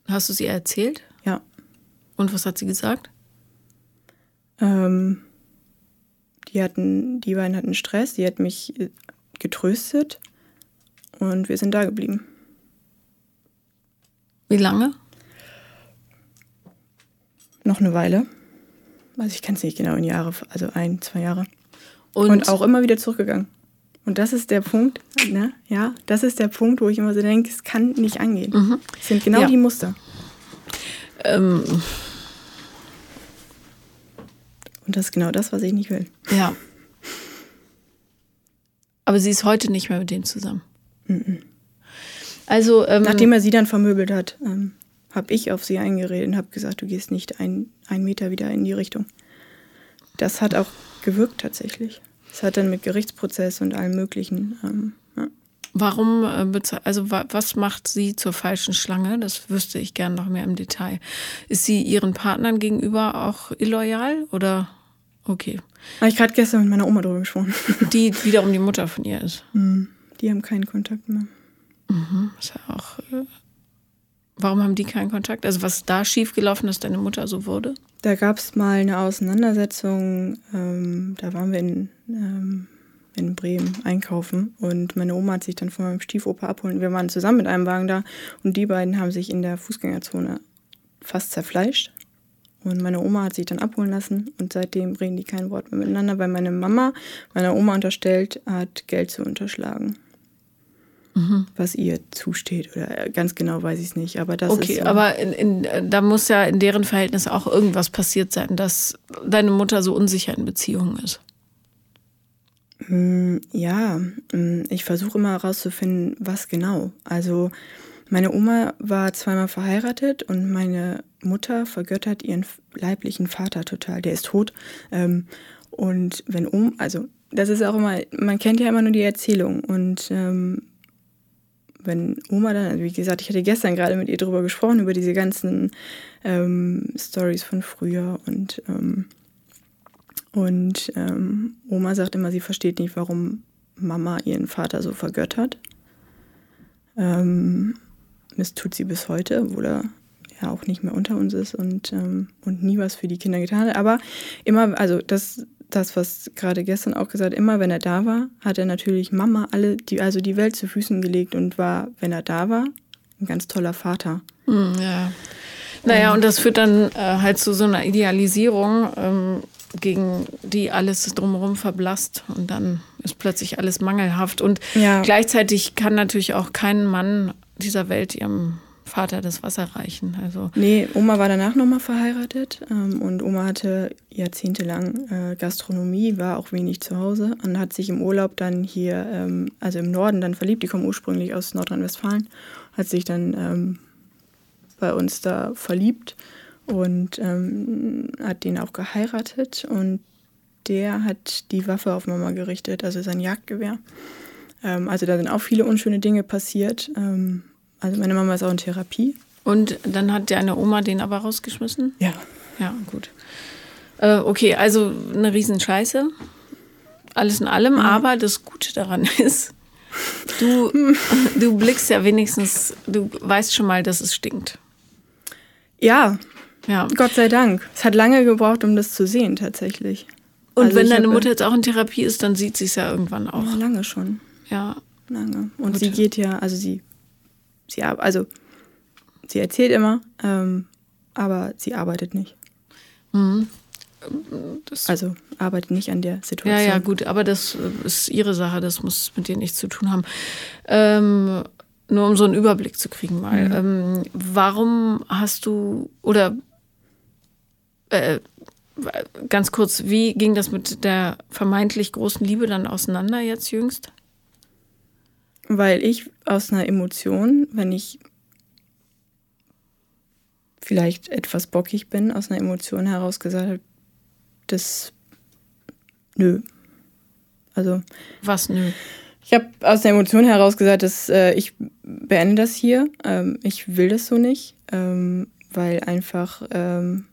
Hast du sie erzählt? Ja. Und was hat sie gesagt? Ähm, die hatten, die beiden hatten Stress, die hat mich getröstet und wir sind da geblieben. Wie lange? Noch eine Weile. Also ich kann es nicht genau in Jahre, also ein, zwei Jahre. Und, und, auch immer wieder zurückgegangen. Und das ist der Punkt, ne? Ja, das ist der Punkt, wo ich immer so denke, es kann nicht angehen. Mhm. Es sind genau ja. die Muster. Ähm. Und das ist genau das, was ich nicht will. Ja. Aber sie ist heute nicht mehr mit dem zusammen. Mhm. Also, ähm, Nachdem er sie dann vermöbelt hat, ähm, habe ich auf sie eingeredet und habe gesagt, du gehst nicht ein, einen Meter wieder in die Richtung. Das hat auch gewirkt tatsächlich. Es hat dann mit Gerichtsprozess und allem Möglichen. Ähm, ja. Warum, äh, also was macht sie zur falschen Schlange? Das wüsste ich gern noch mehr im Detail. Ist sie ihren Partnern gegenüber auch illoyal oder okay? Habe ich gerade gestern mit meiner Oma drüber gesprochen. Die wiederum die Mutter von ihr ist. Mhm. Die haben keinen Kontakt mehr. Mhm. Ist ja auch. Warum haben die keinen Kontakt? Also was da schiefgelaufen, dass deine Mutter so wurde? Da gab es mal eine Auseinandersetzung. Ähm, da waren wir in, ähm, in Bremen einkaufen und meine Oma hat sich dann von meinem Stiefoper abholen. Wir waren zusammen mit einem Wagen da und die beiden haben sich in der Fußgängerzone fast zerfleischt. Und meine Oma hat sich dann abholen lassen und seitdem reden die kein Wort mehr miteinander, weil meine Mama meiner Oma unterstellt hat, Geld zu unterschlagen. Mhm. Was ihr zusteht. Oder ganz genau weiß ich es nicht. Aber das okay, ist. Okay, so. aber in, in, da muss ja in deren Verhältnis auch irgendwas passiert sein, dass deine Mutter so unsicher in Beziehungen ist. Hm, ja, hm, ich versuche immer herauszufinden, was genau. Also meine Oma war zweimal verheiratet und meine Mutter vergöttert ihren leiblichen Vater total. Der ist tot. Ähm, und wenn um, also das ist auch immer, man kennt ja immer nur die Erzählung. Und ähm, wenn Oma dann, wie gesagt, ich hatte gestern gerade mit ihr darüber gesprochen, über diese ganzen ähm, Stories von früher und ähm, und ähm, Oma sagt immer, sie versteht nicht, warum Mama ihren Vater so vergöttert. Ähm, das tut sie bis heute, obwohl er ja auch nicht mehr unter uns ist und, ähm, und nie was für die Kinder getan hat. Aber immer, also das, das, was gerade gestern auch gesagt, immer wenn er da war, hat er natürlich Mama alle, die, also die Welt zu Füßen gelegt und war, wenn er da war, ein ganz toller Vater. Hm, ja. Naja, und das führt dann äh, halt zu so einer Idealisierung, ähm, gegen die alles drumherum verblasst und dann ist plötzlich alles mangelhaft. Und ja. gleichzeitig kann natürlich auch kein Mann dieser Welt ihrem Vater das Wasser reichen. Also nee, Oma war danach nochmal verheiratet ähm, und Oma hatte jahrzehntelang äh, Gastronomie, war auch wenig zu Hause und hat sich im Urlaub dann hier, ähm, also im Norden dann verliebt. Die kommen ursprünglich aus Nordrhein-Westfalen, hat sich dann ähm, bei uns da verliebt und ähm, hat den auch geheiratet und der hat die Waffe auf Mama gerichtet, also sein Jagdgewehr. Ähm, also da sind auch viele unschöne Dinge passiert. Also meine Mama ist auch in Therapie. Und dann hat deine Oma den aber rausgeschmissen? Ja. Ja, gut. Äh, okay, also eine Riesenscheiße. Alles in allem, mhm. aber das Gute daran ist, du, du blickst ja wenigstens, du weißt schon mal, dass es stinkt. Ja, ja. Gott sei Dank. Es hat lange gebraucht, um das zu sehen, tatsächlich. Und also wenn deine Mutter jetzt auch in Therapie ist, dann sieht sie es ja irgendwann auch. Ja, lange schon. Ja. Lange. Und Gut. sie geht ja, also sie, sie, also sie erzählt immer, ähm, aber sie arbeitet nicht. Mhm. Das also arbeitet nicht an der Situation. Ja, ja, gut, aber das ist ihre Sache, das muss mit dir nichts zu tun haben. Ähm, nur um so einen Überblick zu kriegen mal. Mhm. Ähm, warum hast du oder äh, ganz kurz, wie ging das mit der vermeintlich großen Liebe dann auseinander jetzt jüngst? Weil ich aus einer Emotion, wenn ich vielleicht etwas bockig bin, aus einer Emotion heraus gesagt habe, das nö. Also. Was nö? Ich habe aus der Emotion heraus gesagt, dass äh, ich beende das hier. Ähm, ich will das so nicht, ähm, weil einfach ähm,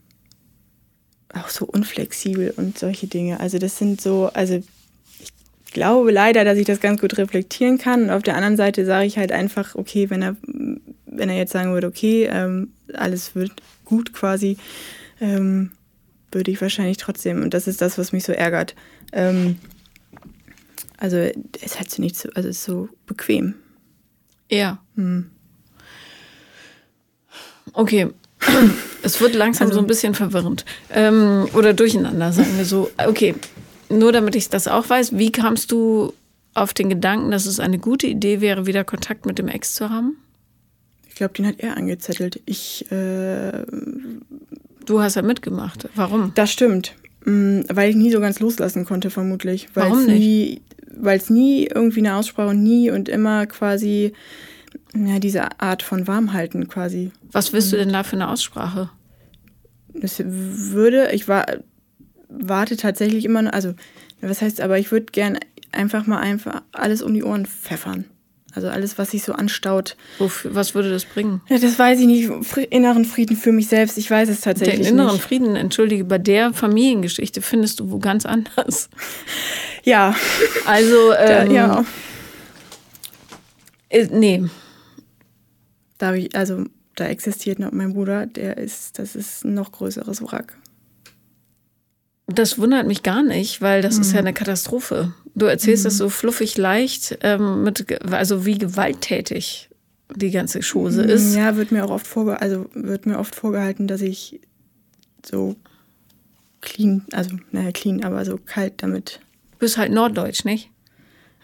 auch so unflexibel und solche Dinge. Also das sind so, also glaube leider, dass ich das ganz gut reflektieren kann. Und auf der anderen Seite sage ich halt einfach, okay, wenn er, wenn er jetzt sagen würde, okay, ähm, alles wird gut quasi, ähm, würde ich wahrscheinlich trotzdem, und das ist das, was mich so ärgert. Ähm, also es hat so nicht so, also es ist so bequem. Ja. Hm. Okay, es wird langsam also, so ein bisschen verwirrend. Ähm, oder durcheinander, sagen wir so. Okay, nur damit ich das auch weiß, wie kamst du auf den Gedanken, dass es eine gute Idee wäre, wieder Kontakt mit dem Ex zu haben? Ich glaube, den hat er angezettelt. Ich. Äh, du hast ja mitgemacht. Warum? Das stimmt. Mm, weil ich nie so ganz loslassen konnte, vermutlich. Warum nicht? Weil es nie irgendwie eine Aussprache und nie und immer quasi ja, diese Art von Warmhalten quasi. Was willst du denn da für eine Aussprache? Das würde, ich war, warte tatsächlich immer, also, was heißt, aber ich würde gern einfach mal einfach alles um die Ohren pfeffern. Also alles, was sich so anstaut. Wofür, was würde das bringen? Ja, das weiß ich nicht. Inneren Frieden für mich selbst. Ich weiß es tatsächlich nicht. Den inneren nicht. Frieden, entschuldige, bei der Familiengeschichte findest du wo ganz anders. Ja. Also, ähm, ja. Äh, nee, da ich, also da existiert noch mein Bruder, der ist, das ist ein noch größeres Wrack. Das wundert mich gar nicht, weil das mhm. ist ja mhm. eine Katastrophe. Du erzählst mhm. das so fluffig leicht, ähm, mit, also wie gewalttätig die ganze Chose mhm. ist. Ja, wird mir auch oft vorge also wird mir oft vorgehalten, dass ich so clean, also naja, clean, aber so kalt damit. Du bist halt norddeutsch, nicht?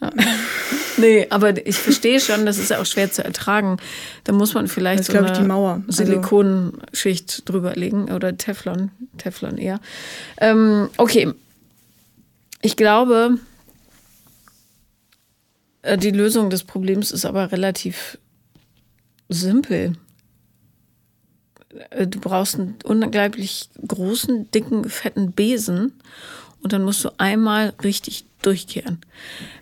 Ja. nee, aber ich verstehe schon, das ist ja auch schwer zu ertragen. Da muss man vielleicht das ist, so eine ich, die Mauer. Also Silikonschicht drüber legen oder Teflon, Teflon eher. Ähm, okay, ich glaube, äh, die Lösung des Problems ist aber relativ simpel. Äh, du brauchst einen unglaublich großen, dicken, fetten Besen und dann musst du einmal richtig durchkehren.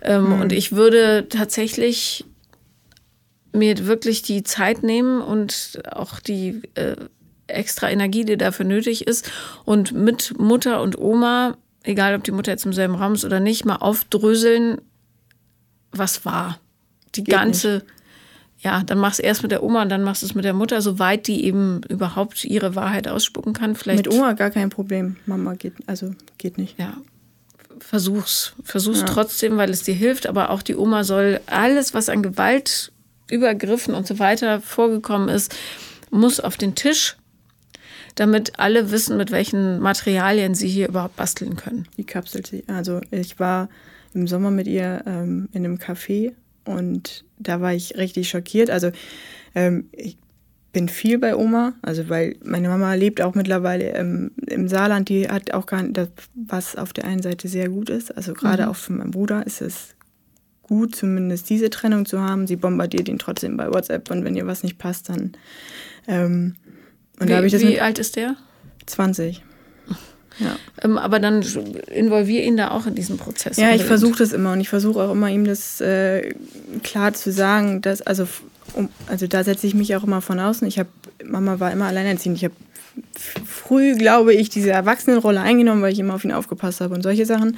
Ähm, mhm. Und ich würde tatsächlich mir wirklich die Zeit nehmen und auch die äh, extra Energie, die dafür nötig ist und mit Mutter und Oma, egal ob die Mutter jetzt im selben Raum ist oder nicht, mal aufdröseln, was war. Die Geht ganze nicht ja, dann machst du erst mit der Oma und dann machst du es mit der Mutter, soweit die eben überhaupt ihre Wahrheit ausspucken kann. Vielleicht mit Oma gar kein Problem. Mama geht, also geht nicht. Ja. Versuch's. Versuch's ja. trotzdem, weil es dir hilft, aber auch die Oma soll alles, was an Gewalt, Übergriffen und so weiter vorgekommen ist, muss auf den Tisch, damit alle wissen, mit welchen Materialien sie hier überhaupt basteln können. Die kapselt sie. Also ich war im Sommer mit ihr ähm, in einem Café und da war ich richtig schockiert. Also ähm, ich bin viel bei Oma, also weil meine Mama lebt auch mittlerweile ähm, im Saarland, die hat auch gar nicht, das, was auf der einen Seite sehr gut ist. Also gerade mhm. auch für meinen Bruder ist es gut, zumindest diese Trennung zu haben. Sie bombardiert ihn trotzdem bei WhatsApp und wenn ihr was nicht passt, dann. Ähm, und wie, da ich das wie alt ist der? 20. Ja. Ähm, aber dann involviere ihn da auch in diesen Prozess. Ja, ich versuche das immer und ich versuche auch immer ihm das äh, klar zu sagen, dass, also, also da setze ich mich auch immer von außen. Ich habe, Mama war immer alleinerziehend. Ich habe früh, glaube ich, diese Erwachsenenrolle eingenommen, weil ich immer auf ihn aufgepasst habe und solche Sachen.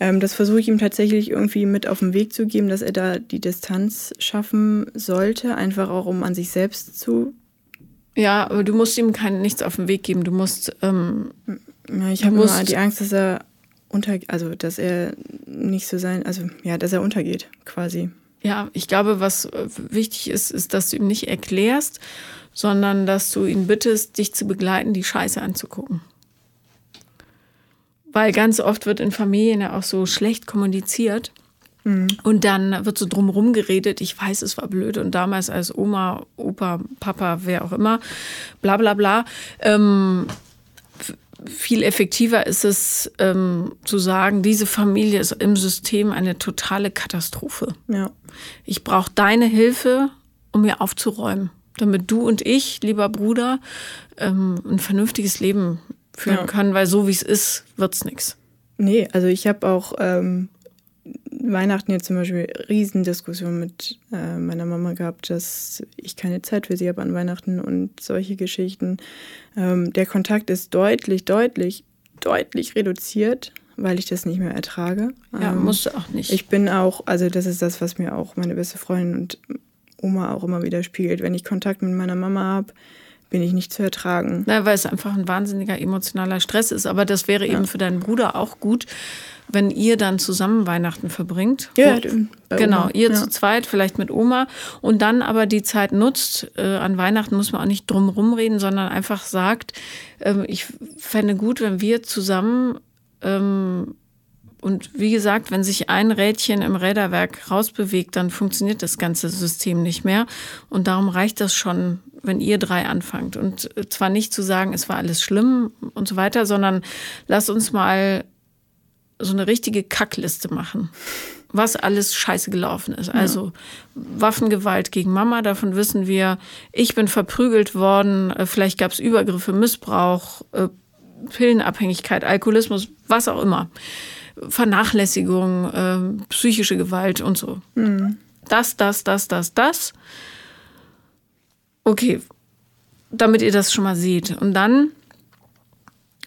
Ähm, das versuche ich ihm tatsächlich irgendwie mit auf den Weg zu geben, dass er da die Distanz schaffen sollte, einfach auch um an sich selbst zu. Ja, aber du musst ihm kein nichts auf den Weg geben. Du musst ähm, ja, ich habe immer die Angst, dass er unter, also dass er nicht so sein, also ja, dass er untergeht, quasi. Ja, ich glaube, was äh, wichtig ist, ist, dass du ihm nicht erklärst, sondern dass du ihn bittest, dich zu begleiten, die Scheiße anzugucken. Weil ganz oft wird in Familien ja auch so schlecht kommuniziert. Mhm. Und dann wird so drumherum geredet, ich weiß, es war blöd und damals als Oma, Opa, Papa, wer auch immer, bla bla bla. Ähm, viel effektiver ist es ähm, zu sagen, diese Familie ist im System eine totale Katastrophe. Ja. Ich brauche deine Hilfe, um mir aufzuräumen, damit du und ich, lieber Bruder, ähm, ein vernünftiges Leben führen ja. können, weil so wie es ist, wird es nichts. Nee, also ich habe auch ähm, Weihnachten jetzt zum Beispiel Riesendiskussion mit äh, meiner Mama gehabt, dass ich keine Zeit für sie habe an Weihnachten und solche Geschichten. Ähm, der Kontakt ist deutlich, deutlich, deutlich reduziert, weil ich das nicht mehr ertrage. Ja, ähm, musst du auch nicht. Ich bin auch, also das ist das, was mir auch meine beste Freundin und Oma auch immer wieder spiegelt. Wenn ich Kontakt mit meiner Mama habe, bin ich nicht zu ertragen. Na, weil es einfach ein wahnsinniger emotionaler Stress ist. Aber das wäre ja. eben für deinen Bruder auch gut, wenn ihr dann zusammen Weihnachten verbringt. Ja, genau, ihr ja. zu zweit, vielleicht mit Oma und dann aber die Zeit nutzt. Äh, an Weihnachten muss man auch nicht drum rumreden, sondern einfach sagt, äh, ich fände gut, wenn wir zusammen ähm, und wie gesagt, wenn sich ein Rädchen im Räderwerk rausbewegt, dann funktioniert das ganze System nicht mehr. Und darum reicht das schon, wenn ihr drei anfangt. Und zwar nicht zu sagen, es war alles schlimm und so weiter, sondern lasst uns mal so eine richtige Kackliste machen, was alles scheiße gelaufen ist. Also Waffengewalt gegen Mama, davon wissen wir. Ich bin verprügelt worden, äh, vielleicht gab es Übergriffe, Missbrauch, äh, Pillenabhängigkeit, Alkoholismus, was auch immer. Vernachlässigung, äh, psychische Gewalt und so. Mhm. Das, das, das, das, das. Okay, damit ihr das schon mal seht. Und dann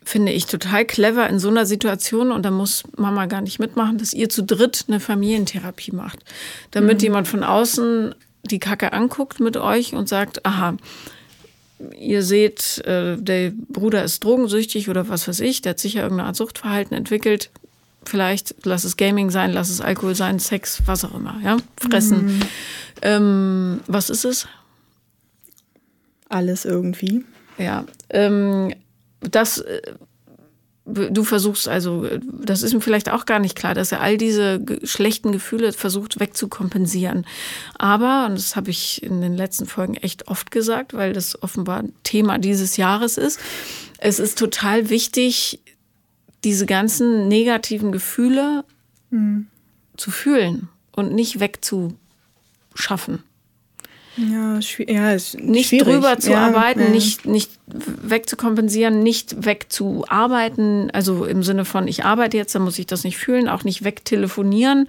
finde ich total clever in so einer Situation und da muss Mama gar nicht mitmachen, dass ihr zu dritt eine Familientherapie macht. Damit mhm. jemand von außen die Kacke anguckt mit euch und sagt, aha, ihr seht, äh, der Bruder ist drogensüchtig oder was weiß ich, der hat sicher irgendeine Art Suchtverhalten entwickelt. Vielleicht lass es Gaming sein, lass es Alkohol sein, Sex, was auch immer, ja, fressen. Mhm. Ähm, was ist es? Alles irgendwie. Ja, ähm, das äh, du versuchst also, das ist ihm vielleicht auch gar nicht klar, dass er all diese schlechten Gefühle versucht wegzukompensieren. Aber, und das habe ich in den letzten Folgen echt oft gesagt, weil das offenbar Thema dieses Jahres ist, es ist total wichtig, diese ganzen negativen Gefühle mhm. zu fühlen und nicht wegzuschaffen. Ja, ja ist nicht schwierig. drüber zu ja, arbeiten, ja. nicht nicht wegzukompensieren, nicht wegzuarbeiten, also im Sinne von ich arbeite jetzt, dann muss ich das nicht fühlen, auch nicht wegtelefonieren,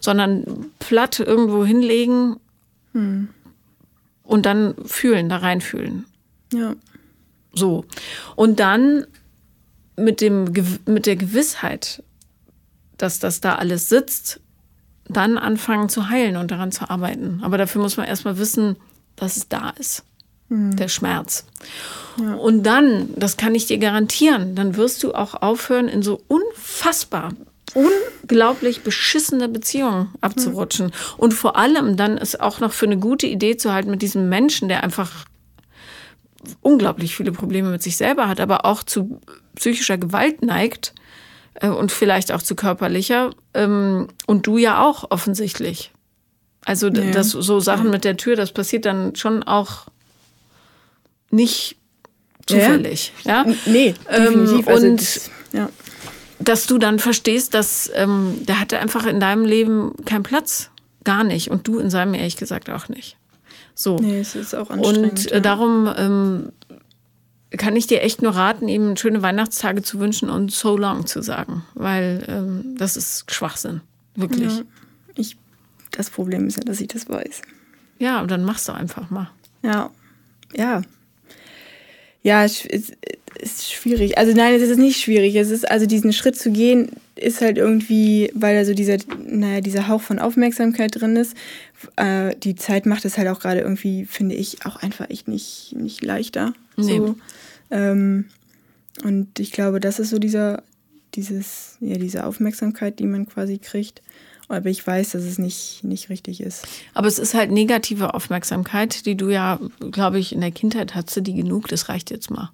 sondern platt irgendwo hinlegen hm. und dann fühlen, da reinfühlen. Ja. So. Und dann mit dem mit der Gewissheit, dass das da alles sitzt, dann anfangen zu heilen und daran zu arbeiten. Aber dafür muss man erstmal wissen, dass es da ist. Mhm. Der Schmerz. Ja. Und dann, das kann ich dir garantieren, dann wirst du auch aufhören, in so unfassbar, unglaublich beschissene Beziehungen abzurutschen. Mhm. Und vor allem dann ist auch noch für eine gute Idee zu halten mit diesem Menschen, der einfach unglaublich viele Probleme mit sich selber hat, aber auch zu psychischer Gewalt neigt, äh, und vielleicht auch zu körperlicher. Ähm, und du ja auch offensichtlich. Also ja. das, so Sachen mit der Tür, das passiert dann schon auch nicht zufällig. Ja? ja? Nee, definitiv. Ähm, also und das, ja. dass du dann verstehst, dass ähm, der hatte einfach in deinem Leben keinen Platz. Gar nicht. Und du in seinem ehrlich gesagt auch nicht. So. Nee, es ist auch anstrengend. Und äh, darum ähm, kann ich dir echt nur raten, ihm schöne Weihnachtstage zu wünschen und so long zu sagen, weil ähm, das ist Schwachsinn. Wirklich. Ja, ich, das Problem ist ja, dass ich das weiß. Ja, und dann machst du einfach mal. Ja, ja. Ja, es ist, ist schwierig. Also nein, es ist nicht schwierig. Es ist also diesen Schritt zu gehen, ist halt irgendwie, weil da so dieser, naja, dieser Hauch von Aufmerksamkeit drin ist. Äh, die Zeit macht es halt auch gerade irgendwie, finde ich, auch einfach echt nicht, nicht leichter. Nee. So. Ähm, und ich glaube, das ist so dieser, dieses, ja, diese Aufmerksamkeit, die man quasi kriegt. Aber ich weiß, dass es nicht, nicht richtig ist. Aber es ist halt negative Aufmerksamkeit, die du ja, glaube ich, in der Kindheit hattest, die genug, das reicht jetzt mal.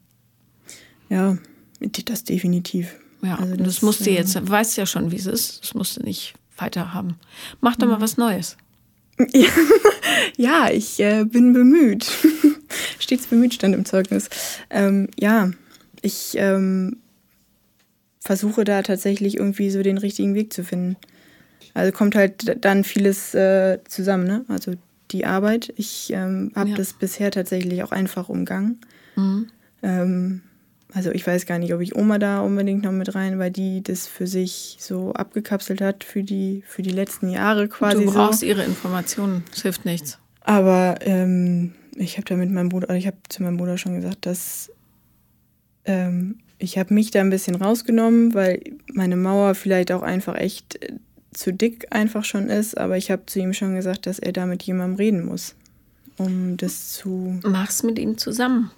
Ja, das definitiv. Ja, also das, das musst du jetzt, ähm, weißt ja schon, wie es ist. Das musst du nicht weiter haben. Mach doch mal was Neues. ja, ich äh, bin bemüht. Stets bemüht stand im Zeugnis. Ähm, ja, ich ähm, versuche da tatsächlich irgendwie so den richtigen Weg zu finden. Also kommt halt dann vieles äh, zusammen, ne? Also die Arbeit. Ich ähm, habe ja. das bisher tatsächlich auch einfach umgangen. Mhm. Ähm, also ich weiß gar nicht, ob ich Oma da unbedingt noch mit rein, weil die das für sich so abgekapselt hat für die, für die letzten Jahre quasi. Du brauchst so. ihre Informationen, es hilft nichts. Aber ähm, ich habe da mit meinem Bruder, ich habe zu meinem Bruder schon gesagt, dass ähm, ich habe mich da ein bisschen rausgenommen, weil meine Mauer vielleicht auch einfach echt äh, zu dick einfach schon ist. Aber ich habe zu ihm schon gesagt, dass er da mit jemandem reden muss, um das zu. Mach's mit ihm zusammen.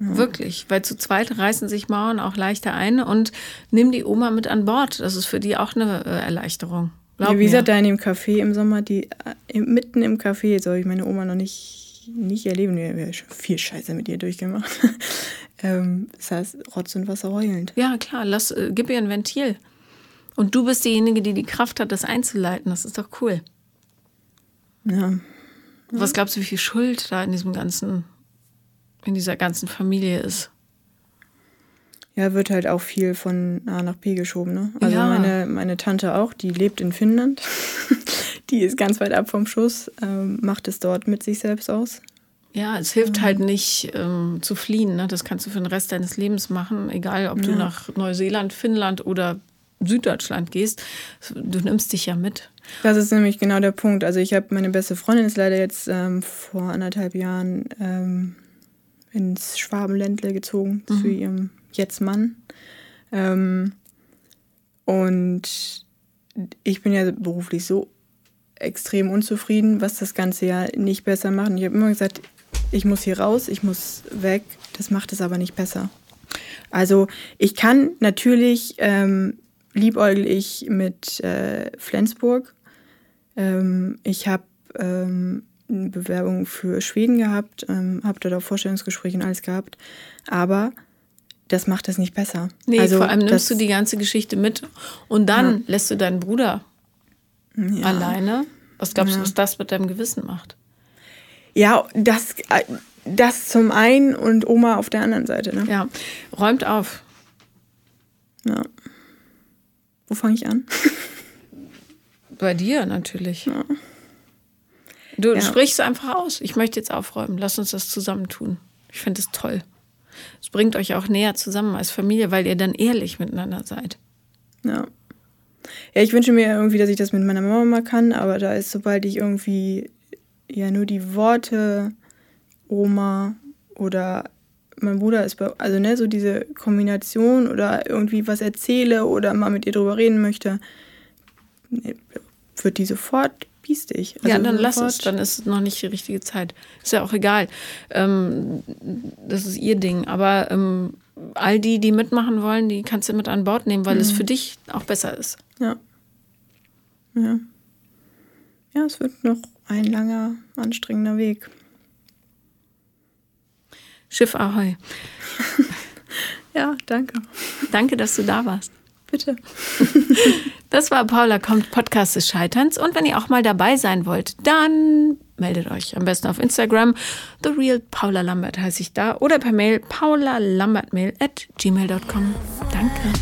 Ja. Wirklich, weil zu zweit reißen sich Mauern auch leichter ein und nimm die Oma mit an Bord. Das ist für die auch eine äh, Erleichterung. Glaub ja, wie gesagt, da in dem Café im Sommer, die äh, mitten im Café, soll ich meine Oma noch nicht, nicht erleben. Wir haben schon viel Scheiße mit ihr durchgemacht. ähm, das heißt, Rotz und Wasser heulend. Ja, klar, lass, äh, gib ihr ein Ventil. Und du bist diejenige, die die Kraft hat, das einzuleiten. Das ist doch cool. Ja. Was glaubst du, wie viel Schuld da in diesem ganzen in dieser ganzen Familie ist. Ja, wird halt auch viel von A nach B geschoben, ne? Also ja. meine, meine Tante auch, die lebt in Finnland. die ist ganz weit ab vom Schuss, ähm, macht es dort mit sich selbst aus. Ja, es hilft halt nicht ähm, zu fliehen. Ne? Das kannst du für den Rest deines Lebens machen, egal ob ja. du nach Neuseeland, Finnland oder Süddeutschland gehst. Du nimmst dich ja mit. Das ist nämlich genau der Punkt. Also ich habe meine beste Freundin ist leider jetzt ähm, vor anderthalb Jahren ähm, ins Schwabenländle gezogen mhm. zu ihrem Jetzt-Mann. Ähm, und ich bin ja beruflich so extrem unzufrieden, was das Ganze ja nicht besser macht. Und ich habe immer gesagt, ich muss hier raus, ich muss weg. Das macht es aber nicht besser. Also ich kann natürlich ähm, liebäugel ich mit äh, Flensburg. Ähm, ich habe ähm, eine Bewerbung für Schweden gehabt, ähm, habe dort auch Vorstellungsgespräche und alles gehabt. Aber das macht es nicht besser. Nee, also, vor allem nimmst du die ganze Geschichte mit und dann Ja. lässt du deinen Bruder ja. alleine. Was glaubst du, Ja. was das mit deinem Gewissen macht? Ja, das, äh, das zum einen und Oma auf der anderen Seite. Ne? Ja, räumt auf. Ja. Wo fange ich an? Bei dir natürlich. Ja. Du Ja. sprichst einfach aus. Ich möchte jetzt aufräumen. Lass uns das zusammen tun. Ich finde es toll. Es bringt euch auch näher zusammen als Familie, weil ihr dann ehrlich miteinander seid. Ja. Ja, ich wünsche mir irgendwie, dass ich das mit meiner Mama mal kann, aber da ist, sobald ich irgendwie ja nur die Worte Oma oder mein Bruder ist bei, also ne, so diese Kombination oder irgendwie was erzähle oder mal mit ihr drüber reden möchte, ne, wird die sofort biestig. Also ja, dann lass sofort- es. Dann ist es noch nicht die richtige Zeit. Ist ja auch egal. Ähm, das ist ihr Ding. Aber ähm, all die, die mitmachen wollen, die kannst du mit an Bord nehmen, weil Mhm. es für dich auch besser ist. Ja. Ja. Ja, es wird noch ein langer, anstrengender Weg. Schiff Ahoi. Ja, danke. Danke, dass du da warst. Bitte. Das war Paula kommt Podcast des Scheiterns. Und wenn ihr auch mal dabei sein wollt, dann meldet euch. Am besten auf Instagram. The Real Paula Lambert heiße ich da. Oder per Mail paulalambertmail at gmail.com. Danke.